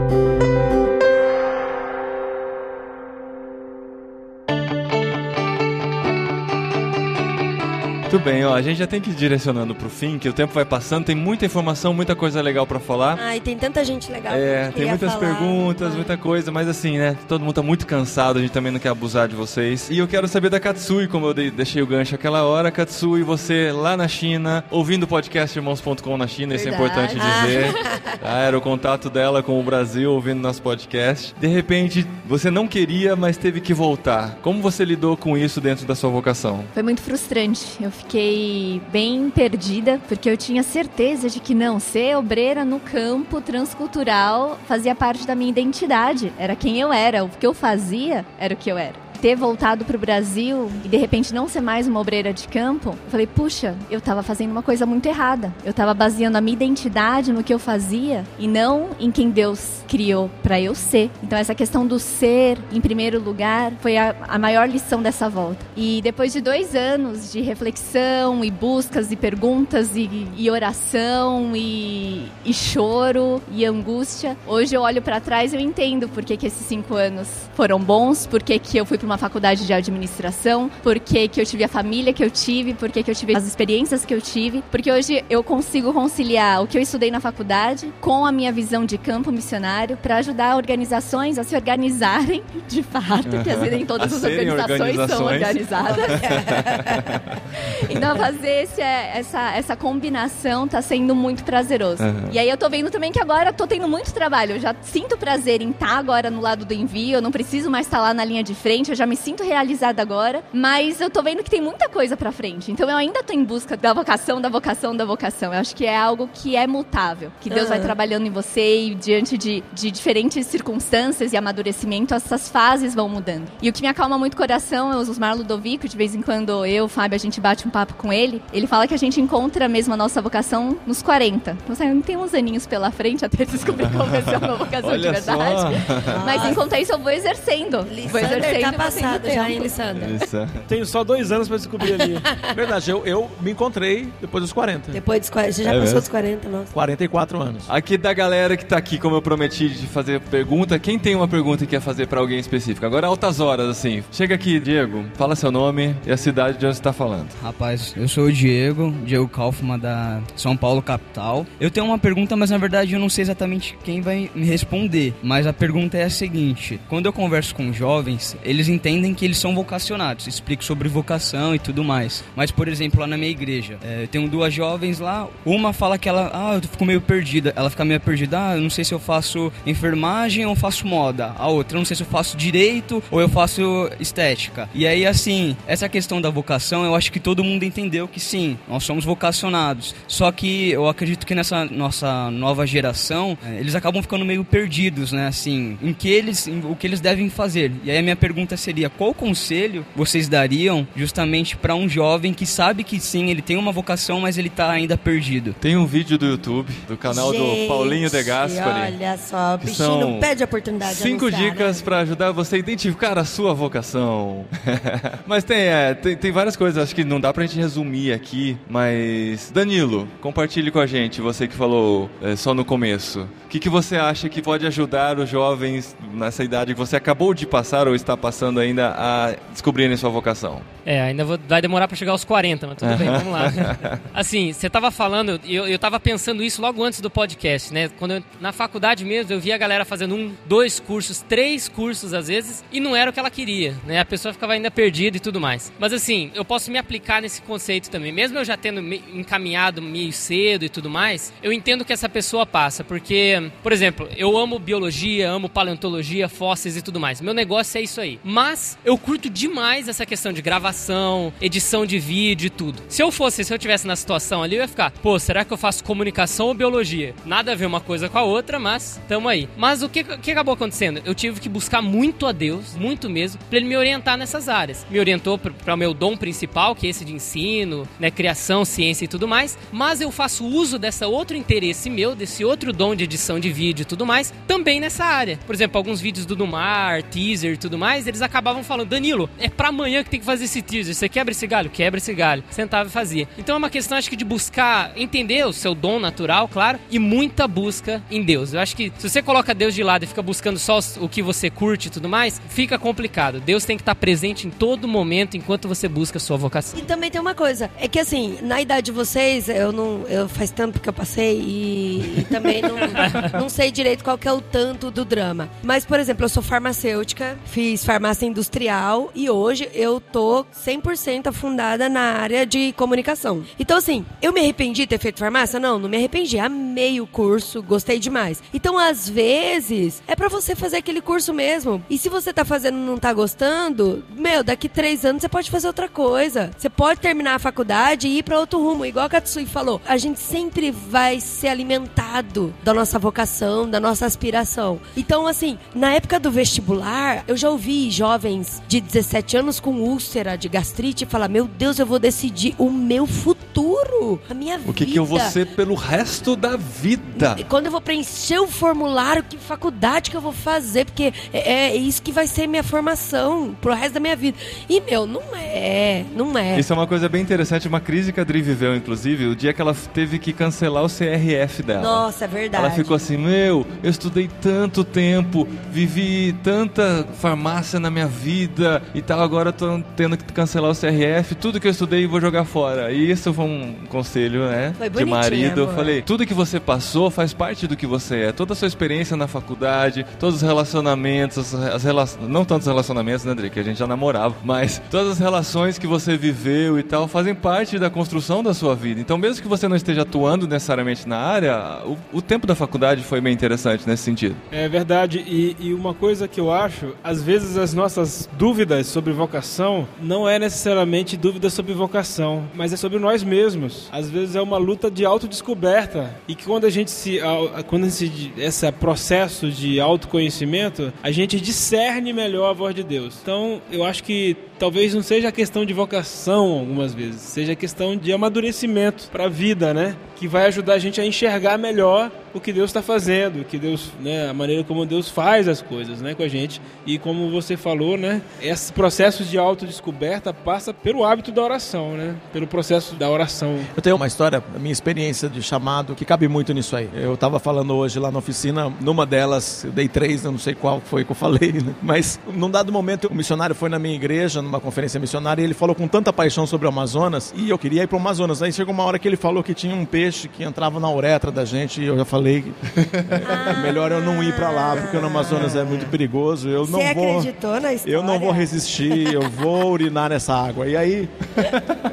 Muito bem, ó, a gente já tem que ir direcionando pro fim, que o tempo vai passando, tem muita informação, muita coisa legal pra falar. Ai, tem tanta gente legal. É, tem muitas falar. perguntas, muita coisa, mas assim, né? Todo mundo tá muito cansado, a gente também não quer abusar de vocês. E eu quero saber da Katsui, como eu dei- deixei o gancho aquela hora. Katsui, você lá na China, ouvindo o podcast irmãos.com na China, isso é Verdade. importante dizer. Tá, era o contato dela com o Brasil, ouvindo nosso podcast. De repente, você não queria, mas teve que voltar. Como você lidou com isso dentro da sua vocação? Foi muito frustrante. Eu fiquei bem perdida, porque eu tinha certeza de que não, ser obreira no campo transcultural fazia parte da minha identidade. Era quem eu era. O que eu fazia era o que eu era. Ter voltado pro Brasil e de repente não ser mais uma obreira de campo, eu falei, puxa, eu tava fazendo uma coisa muito errada. Eu tava baseando a minha identidade no que eu fazia e não em quem Deus criou para eu ser. Então essa questão do ser em primeiro lugar foi a, a maior lição dessa volta. E depois de dois anos de reflexão e buscas e perguntas e, e oração e, e choro e angústia, hoje eu olho para trás e eu entendo por que, que esses cinco anos foram bons, por que, que eu fui para uma faculdade de administração, por que, que eu tive a família que eu tive, por que, que eu tive as experiências que eu tive, porque hoje eu consigo conciliar o que eu estudei na faculdade com a minha visão de campo missionário para ajudar organizações a se organizarem de fato, que às vezes nem todas as organizações, são organizadas. então fazer esse, essa, essa combinação tá sendo muito prazeroso. Aham. E aí eu tô vendo também que agora tô tendo muito trabalho. Eu já sinto prazer em estar agora no lado do envio, eu não preciso mais estar lá na linha de frente, eu já me sinto realizada agora, mas eu tô vendo que tem muita coisa pra frente. Então eu ainda tô em busca da vocação, da vocação, da vocação. Eu acho que é algo que é mutável, que Deus vai Aham. trabalhando em você e diante de, de diferentes circunstâncias e amadurecimento, essas fases vão mudando. E o que me acalma muito o coração é o Osmar Ludovico, de vez em quando eu, o Fábio, a gente bate um papo com ele, ele fala que a gente encontra mesmo a nossa vocação nos 40. Então, sabe, tem uns aninhos pela frente até descobrir qual vai ser a minha vocação de verdade. só. Mas enquanto isso, eu vou exercendo. vou exercendo tá passado já, hein, Lissander? Isso. Tenho só dois anos pra descobrir ali. Verdade, eu, eu me encontrei depois dos 40. Depois dos 40. Você já É passou mesmo? dos 40, nossa. 44 anos. Aqui da galera que tá aqui, como eu prometi de fazer pergunta, quem tem uma pergunta e quer fazer pra alguém específico? Agora altas horas, assim. Chega aqui, Diego, fala seu nome e a cidade de onde você tá falando. Rapaz, eu sou o Diego, Diego Kaufmann da São Paulo capital. Eu tenho uma pergunta, mas na verdade eu não sei exatamente quem vai me responder. Mas a pergunta é a seguinte: quando eu converso com jovens, eles entendem que eles são vocacionados. Explico sobre vocação e tudo mais. Mas, por exemplo, lá na minha igreja, é, eu tenho duas jovens lá. Uma fala que ela, ah, eu fico meio perdida. Ela fica meio perdida, ah, eu não sei se eu faço enfermagem ou faço moda. A outra, eu não sei se eu faço direito ou eu faço estética. E aí, assim, essa questão da vocação, eu acho que todo mundo entendeu que sim, nós somos vocacionados. Só que eu acredito que nessa nossa nova geração, eh, eles acabam ficando meio perdidos, né? Assim, em que eles, em o que eles devem fazer. E aí a minha pergunta seria: qual conselho vocês dariam justamente para um jovem que sabe que sim, ele tem uma vocação, mas ele tá ainda perdido? Tem um vídeo do YouTube, do canal do Gente, Paulinho De Gaspari. Olha só, o que bichinho são não pede oportunidade de Cinco anunciar, dicas né? pra ajudar você a identificar a sua vocação. mas tem, é, tem, tem várias coisas, acho que não dá pra gente resumir aqui, mas Danilo, compartilhe com a gente, você que falou é, só no começo. O que, que você acha que pode ajudar os jovens nessa idade que você acabou de passar ou está passando ainda a descobrirem sua vocação? É, ainda vou- vai demorar pra chegar aos 40, mas tudo bem, vamos lá. Assim, você tava falando, eu, eu tava pensando isso logo antes do podcast, né? Quando eu- na faculdade mesmo, eu via a galera fazendo um, dois cursos, três cursos às vezes, e não era o que ela queria, né? A pessoa ficava ainda perdida e tudo mais. Mas assim, eu posso me aplicar nesse conceito também. Mesmo eu já tendo me- encaminhado meio cedo e tudo mais, eu entendo que essa pessoa passa, porque, por exemplo, eu amo biologia, amo paleontologia, fósseis e tudo mais. Meu negócio é isso aí. Mas eu curto demais essa questão de gravação, edição de vídeo e tudo. Se eu fosse, se eu tivesse na situação ali, eu ia ficar, pô, será que eu faço comunicação ou biologia? Nada a ver uma coisa com a outra, mas tamo aí. Mas o que, que acabou acontecendo? Eu tive que buscar muito a Deus, muito mesmo, pra ele me orientar nessas áreas. Me orientou para o meu dom principal, que é esse de ensino, né, criação, ciência e tudo mais. Mas eu faço uso dessa outro interesse meu, desse outro dom de edição de vídeo e tudo mais, também nessa área. Por exemplo, alguns vídeos do Dumar, teaser e tudo mais, eles acabam acabavam falando, Danilo, é pra amanhã que tem que fazer esse teaser. Você quebra esse galho? Quebra esse galho. Sentava e fazia. Então é uma questão, acho que, de buscar entender o seu dom natural, claro, e muita busca em Deus. Eu acho que se você coloca Deus de lado e fica buscando só o que você curte e tudo mais, fica complicado. Deus tem que estar presente em todo momento enquanto você busca a sua vocação. E também tem uma coisa, é que assim, na idade de vocês, eu não. Eu faz tempo que eu passei e, e também não, não sei direito qual que é o tanto do drama. Mas, por exemplo, eu sou farmacêutica, fiz farmácia industrial e hoje eu tô 100% afundada na área de comunicação. Então, assim, eu me arrependi de ter feito farmácia? Não, não me arrependi. Amei o curso, gostei demais. Então, às vezes, é pra você fazer aquele curso mesmo. E se você tá fazendo e não tá gostando, meu, daqui três anos você pode fazer outra coisa. Você pode terminar a faculdade e ir pra outro rumo. Igual a Katsui falou, a gente sempre vai ser alimentado da nossa vocação, da nossa aspiração. Então, assim, na época do vestibular, eu já ouvi jovens de 17 anos com úlcera de gastrite falar: Meu Deus, eu vou decidir o meu futuro, a minha vida. O que, que eu vou ser pelo resto da vida? E Quando eu vou preencher o formulário, que faculdade que eu vou fazer? Porque é, é isso que vai ser minha formação pro resto da minha vida. E, meu, não é, não é. Isso é uma coisa bem interessante, uma crise que a Dri viveu, inclusive, o dia que ela teve que cancelar o CRF dela. Nossa, é verdade. Ela ficou assim, meu, eu estudei tanto tempo, vivi tanta farmácia na minha vida e tal, agora eu tô tendo que cancelar o CRF, tudo que eu estudei eu vou jogar fora. E isso foi um conselho, né, Foi de marido. Eu amor. falei, tudo que você passou faz parte do que você é. Toda a sua experiência na faculdade, todos os relacionamentos, as rela... não tantos relacionamentos, né, Dri, que a gente já namorava, mas todas as relações que você viveu e tal fazem parte da construção da sua vida. Então, mesmo que você não esteja atuando necessariamente na área, o, o tempo da faculdade foi bem interessante nesse sentido. É verdade, e, e uma coisa que eu acho, às vezes as nossas dúvidas sobre vocação não é necessariamente dúvida sobre vocação, mas é sobre nós mesmos. Às vezes é uma luta de autodescoberta e que quando a gente se, quando gente, esse processo de autoconhecimento, a gente discerne melhor a voz de Deus. Então, eu acho que talvez não seja questão de vocação algumas vezes, seja questão de amadurecimento para a vida, né? Que vai ajudar a gente a enxergar melhor o que Deus está fazendo, que Deus, né, a maneira como Deus faz as coisas, né, com a gente. E como você falou, né, esses processos de autodescoberta passa pelo hábito da oração, né? Pelo processo da oração. Eu tenho uma história, a minha experiência de chamado, que cabe muito nisso aí. Eu estava falando hoje lá na oficina, numa delas, eu dei três, eu não sei qual foi que eu falei, né? Mas num dado momento, o missionário foi na minha igreja, numa conferência missionária, e ele falou com tanta paixão sobre o Amazonas, e eu queria ir para o Amazonas. Aí chegou uma hora que ele falou que tinha um peixe que entrava na uretra da gente, e eu já falei que é melhor eu não ir para lá, porque no Amazonas é muito perigoso. Eu não Você vou. acreditou na história? Eu não vou resistir, eu vou urinar nessa água. E aí,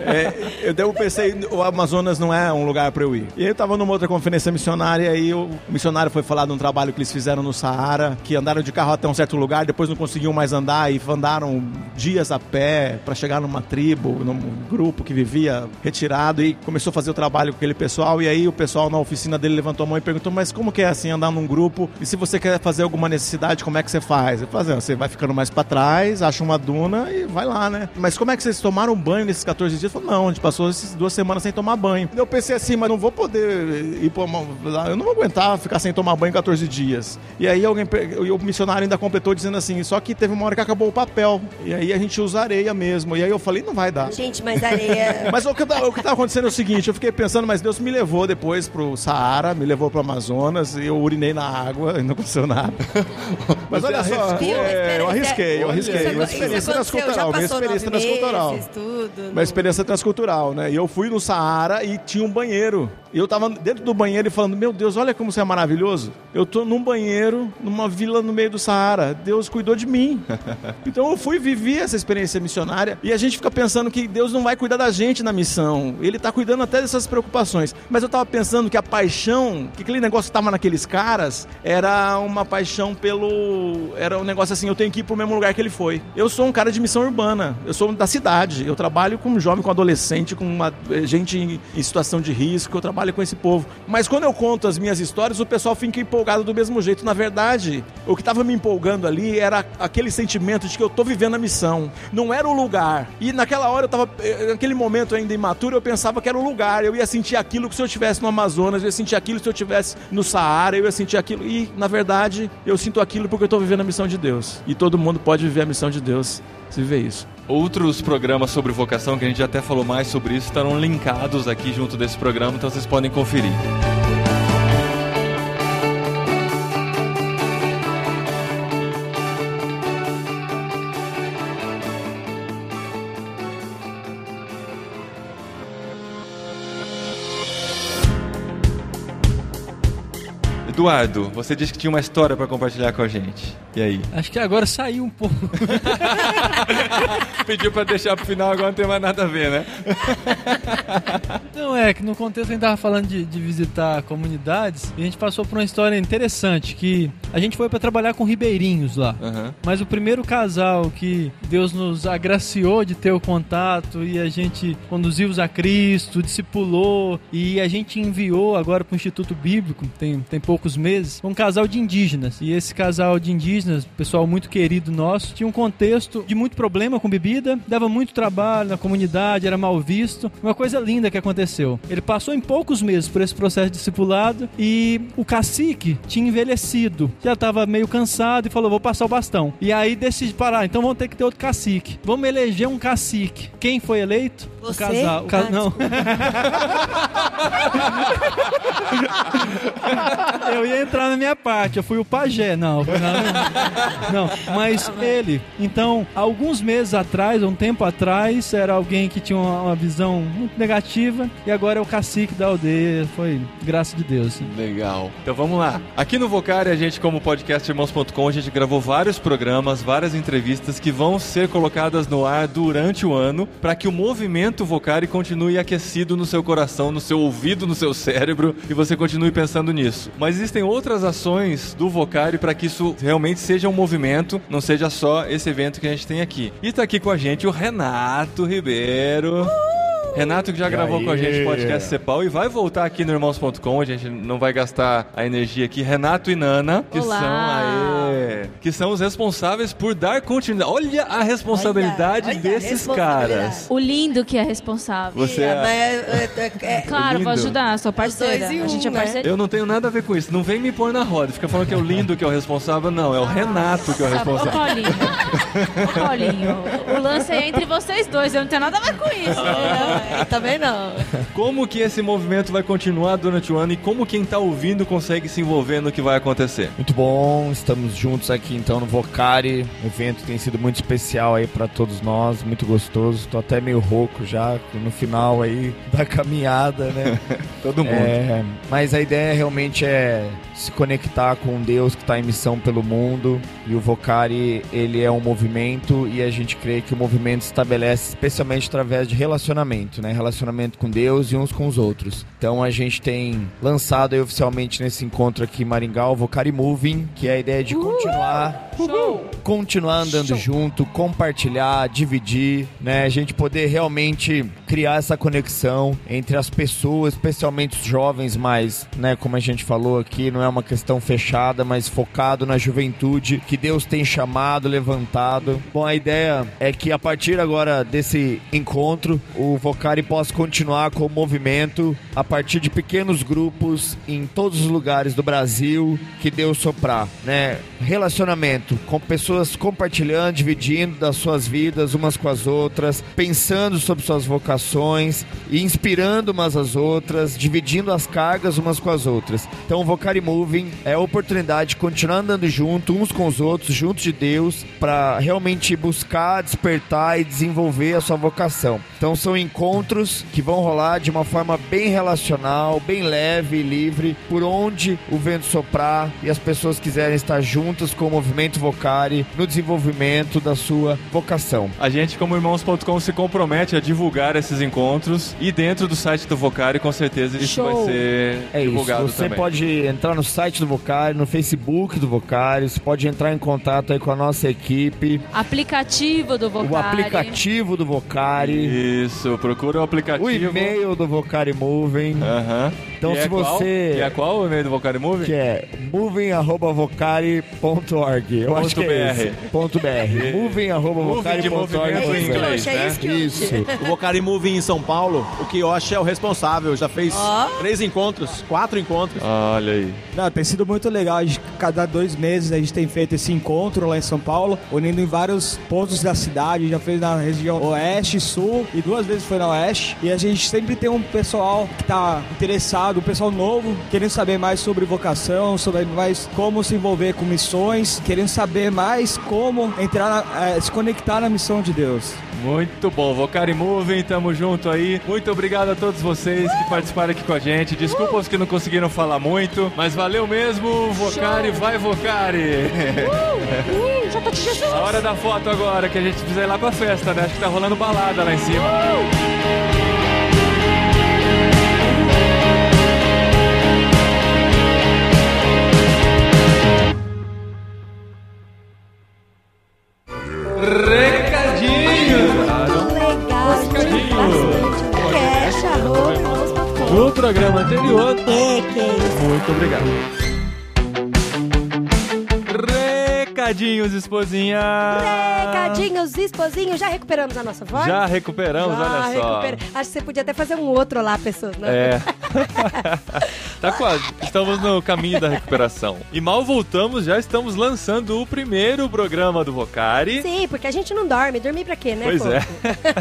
é, eu, eu pensei, o Amazonas não é um lugar para eu ir. E aí eu tava numa outra conferência missionária e o missionário foi falar de um trabalho que eles fizeram no Saara, que andaram de carro até um certo lugar, depois não conseguiam mais andar e andaram dias a pé para chegar numa tribo, num grupo que vivia retirado e começou a fazer o trabalho com aquele pessoal. E aí o pessoal na oficina dele levantou a mão e perguntou: Mas como que é assim andar num grupo? E se você quer fazer alguma necessidade, como é que você faz? Eu falei: "Ah, Você vai ficando mais para trás, acha uma duna e vai lá, né? Mas como é que vocês tomaram banho nesses 14 dias? Eu falei: Não, a gente passou essas duas semanas sem tomar banho. Eu pensei assim, mas não vou poder ir pra uma... Eu não vou aguentar ficar sem tomar banho 14 dias. E aí alguém, e o missionário ainda completou dizendo assim: Só que teve uma hora que acabou o papel. E aí a gente usa areia mesmo. E aí eu falei: Não vai dar. Gente, mas areia. Mas o que, tá- o que tá acontecendo é o seguinte, eu fiquei pensando, mas Deus me levou depois pro Saara, me levou pro Amazonas, e eu urinei na água e não aconteceu nada. Mas Você olha só, arriscou? é, eu arrisquei, eu arrisquei. Isso, Uma experiência transcultural, minha passou experiência transcultural. meses, tudo. Uma experiência transcultural, né? E eu fui no Saara e tinha um banheiro. E eu tava dentro do banheiro e falando, meu Deus, olha como você é maravilhoso. Eu tô num banheiro, numa vila no meio do Saara. Deus cuidou de mim. Então eu fui viver essa experiência missionária e a gente fica pensando que Deus não vai cuidar da gente na missão. Ele tá cuidando até dessas preocupações. Mas eu tava pensando que a paixão, que aquele negócio que tava naqueles caras, era uma paixão pelo. Era um negócio assim, eu tenho que ir pro mesmo lugar que ele foi. Eu sou um cara de missão urbana, eu sou da cidade. Eu trabalho com jovem, com adolescente, com uma, eh, gente em, em situação de risco, eu trabalho com esse povo. Mas quando eu conto as minhas histórias, o pessoal fica empolgado do mesmo jeito. Na verdade, o que estava me empolgando ali era aquele sentimento de que eu tô vivendo a missão. Não era o lugar. E naquela hora eu tava, eh, naquele momento ainda imaturo, eu pensava que era o lugar. Eu ia sentir aquilo que se eu estivesse no Amazonas, eu ia sentir aquilo, se eu estivesse no Saara, eu ia sentir aquilo. E, na verdade, eu sinto aquilo porque eu estou vivendo a missão de Deus. E todo mundo pode viver a missão de Deus se viver isso. Outros programas sobre vocação, que a gente até falou mais sobre isso, estarão linkados aqui junto desse programa, então vocês podem conferir. Eduardo, você disse que tinha uma história para compartilhar com a gente. E aí? Acho que agora saiu um pouco. Pediu para deixar pro final, agora não tem mais nada a ver, né? Não, é que no contexto a gente tava falando de, de visitar comunidades e a gente passou por uma história interessante que a gente foi para trabalhar com ribeirinhos lá. Uhum. Mas o primeiro casal que Deus nos agraciou de ter o contato e a gente conduziu-os a Cristo, discipulou e a gente enviou agora para o Instituto Bíblico, tem, tem poucos meses, um casal de indígenas. E esse casal de indígenas, pessoal muito querido nosso, tinha um contexto de muito problema com bebida, dava muito trabalho na comunidade, era mal visto. Uma coisa linda que aconteceu. Ele passou em poucos meses por esse processo de discipulado e o cacique tinha envelhecido, já estava meio cansado e falou: Vou passar o bastão. E aí decide parar, então vamos ter que ter outro cacique. Vamos eleger um cacique. Quem foi eleito? Você? O casal. O ca... Ah, Não. eu ia entrar na minha parte, eu fui o pajé, não, não, não, mas ele. Então, alguns meses atrás, um tempo atrás, era alguém que tinha uma, uma visão muito negativa e agora é o cacique da aldeia. Foi graça de Deus. Legal. Então vamos lá. Aqui no Vocari, a gente, como podcast irmãos.com, a gente gravou vários programas, várias entrevistas que vão ser colocadas no ar durante o ano para que o movimento Vocari continue aquecido no seu coração, no seu ouvido, no seu cérebro e você continue pensando nisso. Mas existem outras ações do Vocari para que isso realmente seja um movimento, não seja só esse evento que a gente tem aqui. E tá aqui com a gente o Renato Ribeiro. Renato que já gravou com a gente o podcast Cepal e vai voltar aqui no irmãos.com, a gente não vai gastar a energia aqui. Renato e Nana, que Olá. são aê, que são os responsáveis por dar continuidade. Olha a responsabilidade Olha, olha desses responsabilidade. caras. O lindo que é responsável. Você É, é- é- é- Claro, lindo. vou ajudar, sou parceira. dois em a gente um, é né? parceira. Eu não tenho nada a ver com isso. Não vem me pôr na roda. Fica falando que é o lindo que é o responsável. Não, é o Renato que é o Ô, responsável. Paulinho. Ô, Paulinho. O lance é entre vocês dois, eu não tenho nada a ver com isso. é, também não. Como que esse movimento vai continuar durante o ano e como quem tá ouvindo consegue se envolver no que vai acontecer? Muito bom, estamos juntos aqui então no Vocari. O evento tem sido muito especial aí pra todos nós, muito gostoso. Tô até meio rouco já no final aí da caminhada, né? Todo mundo. É, mas a ideia realmente é se conectar com Deus que está em missão pelo mundo e o Vocari ele é um movimento e a gente crê que o movimento se estabelece especialmente através de relacionamento, né? Relacionamento com Deus e uns com os outros. Então a gente tem lançado oficialmente nesse encontro aqui em Maringá o Vocari Moving, que é a ideia de continuar continuar andando junto, compartilhar, dividir, né? A gente poder realmente criar essa conexão entre as pessoas, especialmente os jovens, mas, né, como a gente falou aqui, não é uma questão fechada, mas focado na juventude que Deus tem chamado, levantado. Bom, a ideia é que a partir agora desse encontro, o Vocari possa continuar com o movimento a partir de pequenos grupos em todos os lugares do Brasil que Deus soprar, né? Relacionamento com pessoas compartilhando, dividindo das suas vidas umas com as outras, pensando sobre suas vocações e inspirando umas às outras, dividindo as cargas umas com as outras. Então o Vocari Moving é a oportunidade de continuar andando junto, uns com os outros, juntos de Deus, para realmente buscar, despertar e desenvolver a sua vocação. Então são encontros que vão rolar de uma forma bem relacional, bem leve e livre, por onde o vento soprar e as pessoas quiserem estar juntas com o movimento Vocari no desenvolvimento da sua vocação. A gente, como irmãos.com, se compromete a divulgar esses encontros e dentro do site do Vocari, com certeza isso Show. vai ser É isso, divulgado você também. pode entrar no site do Vocari, no Facebook do Vocari, você pode entrar em contato aí com a nossa equipe, Aplicativo do Vocari. o aplicativo do Vocari, Isso, procura o aplicativo. o e-mail do Vocari Moving. Aham. Então E se é qual? você... E é qual o e-mail do Vocari Movie? Que é moving.vocari.org. Eu acho que é Ponto esse. Ponto BR. Moving movimento moving.vocari.org. em inglês, é né? isso que. O Vocari Movie em São Paulo, o Kiyoshi é o responsável. Já fez Ó. três encontros, quatro encontros. Olha aí. Não, tem sido muito legal. A gente, cada dois meses a gente tem feito esse encontro lá em São Paulo, unindo em vários pontos da cidade. Já fez na região oeste, sul e duas vezes foi na oeste. E a gente sempre tem um pessoal que tá interessado, um pessoal novo, querendo saber mais sobre vocação, sobre mais como se envolver com missões, querendo saber mais como entrar, na- eh, se conectar na missão de Deus. Muito bom, Vocari Moving, tamo junto aí. Muito obrigado a todos vocês que participaram aqui com a gente. Desculpa os que não conseguiram falar muito, mas valeu mesmo. Vocari, vai Vocari! Uh, já tô de Jesus. A hora da foto agora, que a gente precisa ir lá pra festa, né? Acho que tá rolando balada lá em cima. Recadinhos! Recadinhos, esposinha! Recadinhos, esposinho, já recuperamos a nossa voz? Já recuperamos, Já olha só. recupera- Acho que você podia até fazer um outro lá, pessoas, né? É. tá quase. Estamos no caminho da recuperação. E mal voltamos, já estamos lançando o primeiro programa do Vocari. Sim, porque a gente não dorme. Dormir pra quê, né? Pois é.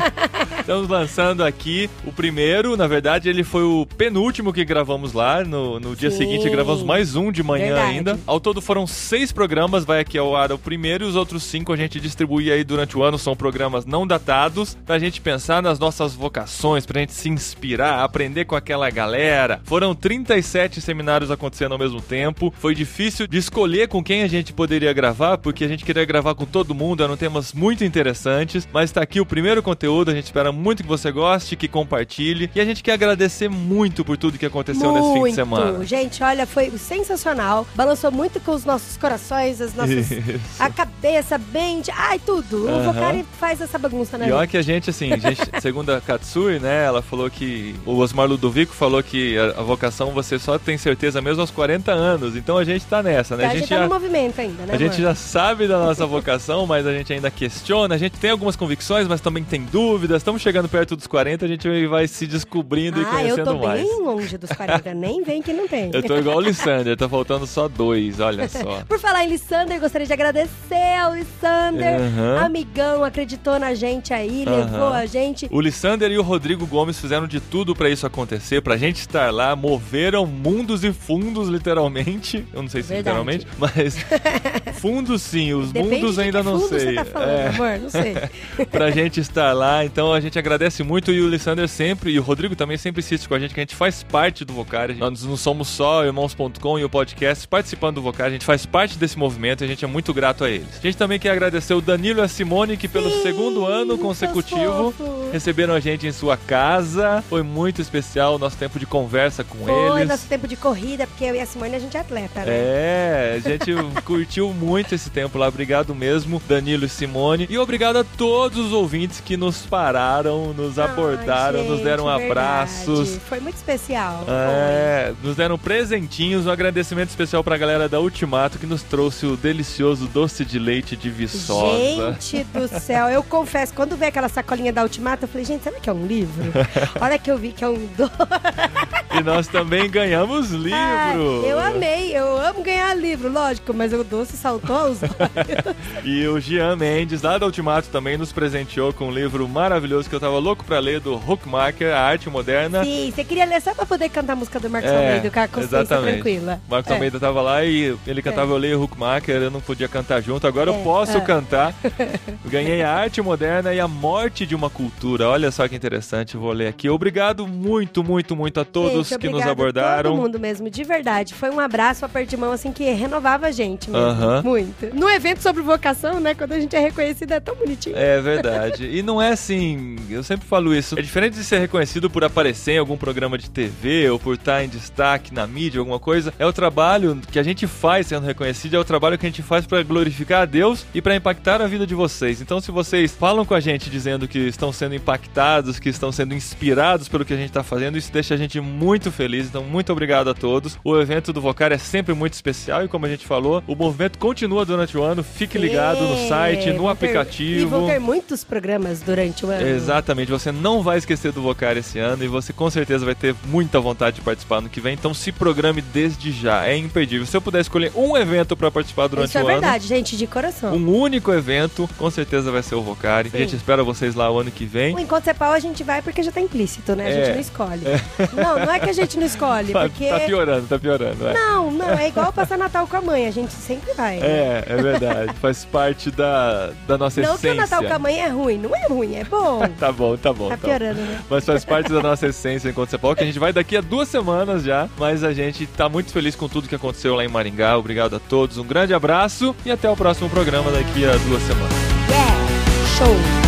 Estamos lançando aqui o primeiro. Na verdade, ele foi o penúltimo que gravamos lá. No, no dia Sim. seguinte, gravamos mais um de manhã Verdade. ainda. Ao todo foram seis programas. Vai aqui ao ar o primeiro e os outros cinco a gente distribui aí durante o ano. São programas não datados pra gente pensar nas nossas vocações, pra gente se inspirar, aprender com aquela galera. Foram 37 seminários acontecendo ao mesmo tempo. Foi difícil de escolher com quem a gente poderia gravar, porque a gente queria gravar com todo mundo. Eram temas muito interessantes. Mas tá aqui o primeiro conteúdo. A gente espera muito que você goste, que compartilhe. E a gente quer agradecer muito por tudo que aconteceu nesse fim de Muito. semana. Gente, olha, foi sensacional. Balançou muito com os nossos corações, as nossas. Isso. A cabeça, mente, ai, tudo. O Aham. Vocari faz essa bagunça, né? E olha gente? que a gente, assim, a gente, segundo a Katsui, né, ela falou que. O Osmar Ludovico falou que a, a vocação você só tem certeza mesmo aos 40 anos. Então a gente tá nessa, né? a gente tá no movimento ainda, né? A gente já sabe da nossa vocação, mas a gente ainda questiona. A gente tem algumas convicções, mas também tem dúvidas. Estamos chegando perto dos 40, a gente vai se descobrindo e Ah, eu conhecendo tô mais. bem longe dos 40. Nem vem que não tem. Eu tô igual o Lissander, tá faltando só dois, olha só. Por falar em Lissander, gostaria de agradecer ao Lissander. Aham. Amigão, acreditou na gente aí, Aham. levou a gente. O Lissander e o Rodrigo Gomes fizeram de tudo pra isso acontecer, pra gente estar lá, moveram mundos e fundos, literalmente. Eu não sei se Verdade. literalmente, mas fundos sim, os Depende mundos ainda não fundo sei. você tá falando, É. amor, não sei. pra gente estar lá. Então a gente agradece muito e o Lissander sempre, e o Rodrigo também sempre insiste com a gente que a gente faz parte do Vocari. Nós não somos só irmãos.com e o podcast participando do Vocari, a gente faz parte desse movimento e a gente é muito grato a eles. A gente também quer agradecer o Danilo e a Simone que pelo segundo ano consecutivo receberam a gente em sua casa. Foi muito especial o nosso tempo de conversa com Foi eles. nosso tempo de corrida, porque eu e a Simone a gente é atleta, né? É, a gente curtiu muito esse tempo lá. Obrigado mesmo, Danilo e Simone. E obrigado a todos os ouvintes que nos pararam, nos abordaram, Ai, nos deram gente, abraços. verdade. Foi muito especial. É, nos deram presentinhos. Um agradecimento especial pra galera da Ultimato que nos trouxe o delicioso doce de leite de Viçosa. Gente do céu, eu confesso, quando veio aquela sacolinha da Ultimata, eu falei, gente, será que é um livro? Hora que eu vi que é um doce. E nós também ganhamos livro. eu amei, eu amo ganhar livro, lógico, mas o doce saltou aos olhos. E o Jean Mendes, lá da Ultimato, também nos presenteou com um livro maravilhoso que eu tava louco pra ler, do Hookmaker, A Arte Moderna. Sim, você queria ler só pra poder cantar a música do Marcos É, Almeida com a consciência exatamente. tranquila. Marcos É. Almeida tava lá e ele cantava Eu Leio Hookmaker, eu não podia cantar junto, agora eu É, posso é. cantar. Ganhei a arte moderna e a morte de uma cultura. Olha só que interessante, vou ler aqui. Obrigado muito, muito, muito a todos Gente, que nos obrigado a abordaram. Todo mundo mesmo, de verdade. Foi um abraço, aperto de mão, assim, que renovava a gente mesmo. Aham. Muito. No evento sobre vocação, né? Quando a gente é reconhecido, é tão bonitinho. É verdade. E não é assim, eu sempre falo isso. É diferente de ser reconhecido por aparecer em algum programa de TV ou por estar em destaque na mídia, alguma coisa. É o trabalho que a gente faz sendo reconhecido, é o trabalho que a gente faz para glorificar a Deus e para impactar a vida de vocês. Então, se vocês falam com a gente dizendo que estão sendo impactados, que estão sendo inspirados pelo que a gente está fazendo, isso deixa a gente muito felizes. Então, muito obrigado a todos. O evento do Vocar é sempre muito especial e, como a gente falou, o movimento continua durante o ano. Fique ligado no site, no Vão ter- aplicativo. E vão ter muitos programas durante o ano. Exatamente, você não vai esquecer do Vocar esse ano e você com certeza vai ter muita vontade de participar no que vem, então se programe desde já, é imperdível. Se eu puder escolher um evento para participar durante Isso é o verdade, gente, de coração. ano, um único evento, com certeza vai ser o Vocari. A gente espera vocês lá o ano que vem. O Enquanto é pau, a gente vai porque já tá implícito, né? A É. gente não escolhe. Não, não é que a gente não escolhe, Tá, porque... tá piorando, tá piorando. é. Não, não, é igual passar Natal com a mãe, a gente sempre vai. né? É, é verdade. Faz parte da, da nossa Não que essência. o Natal com a mãe é ruim, não é ruim, é bom. Tá bom, tá bom. Tá tá bom. piorando, né? Mas faz parte da nossa essência enquanto você pode, que a gente vai daqui a duas semanas já. Mas a gente tá muito feliz com tudo que aconteceu lá em Maringá. Obrigado a todos, um grande abraço e até o próximo programa daqui a duas semanas. Yeah, show.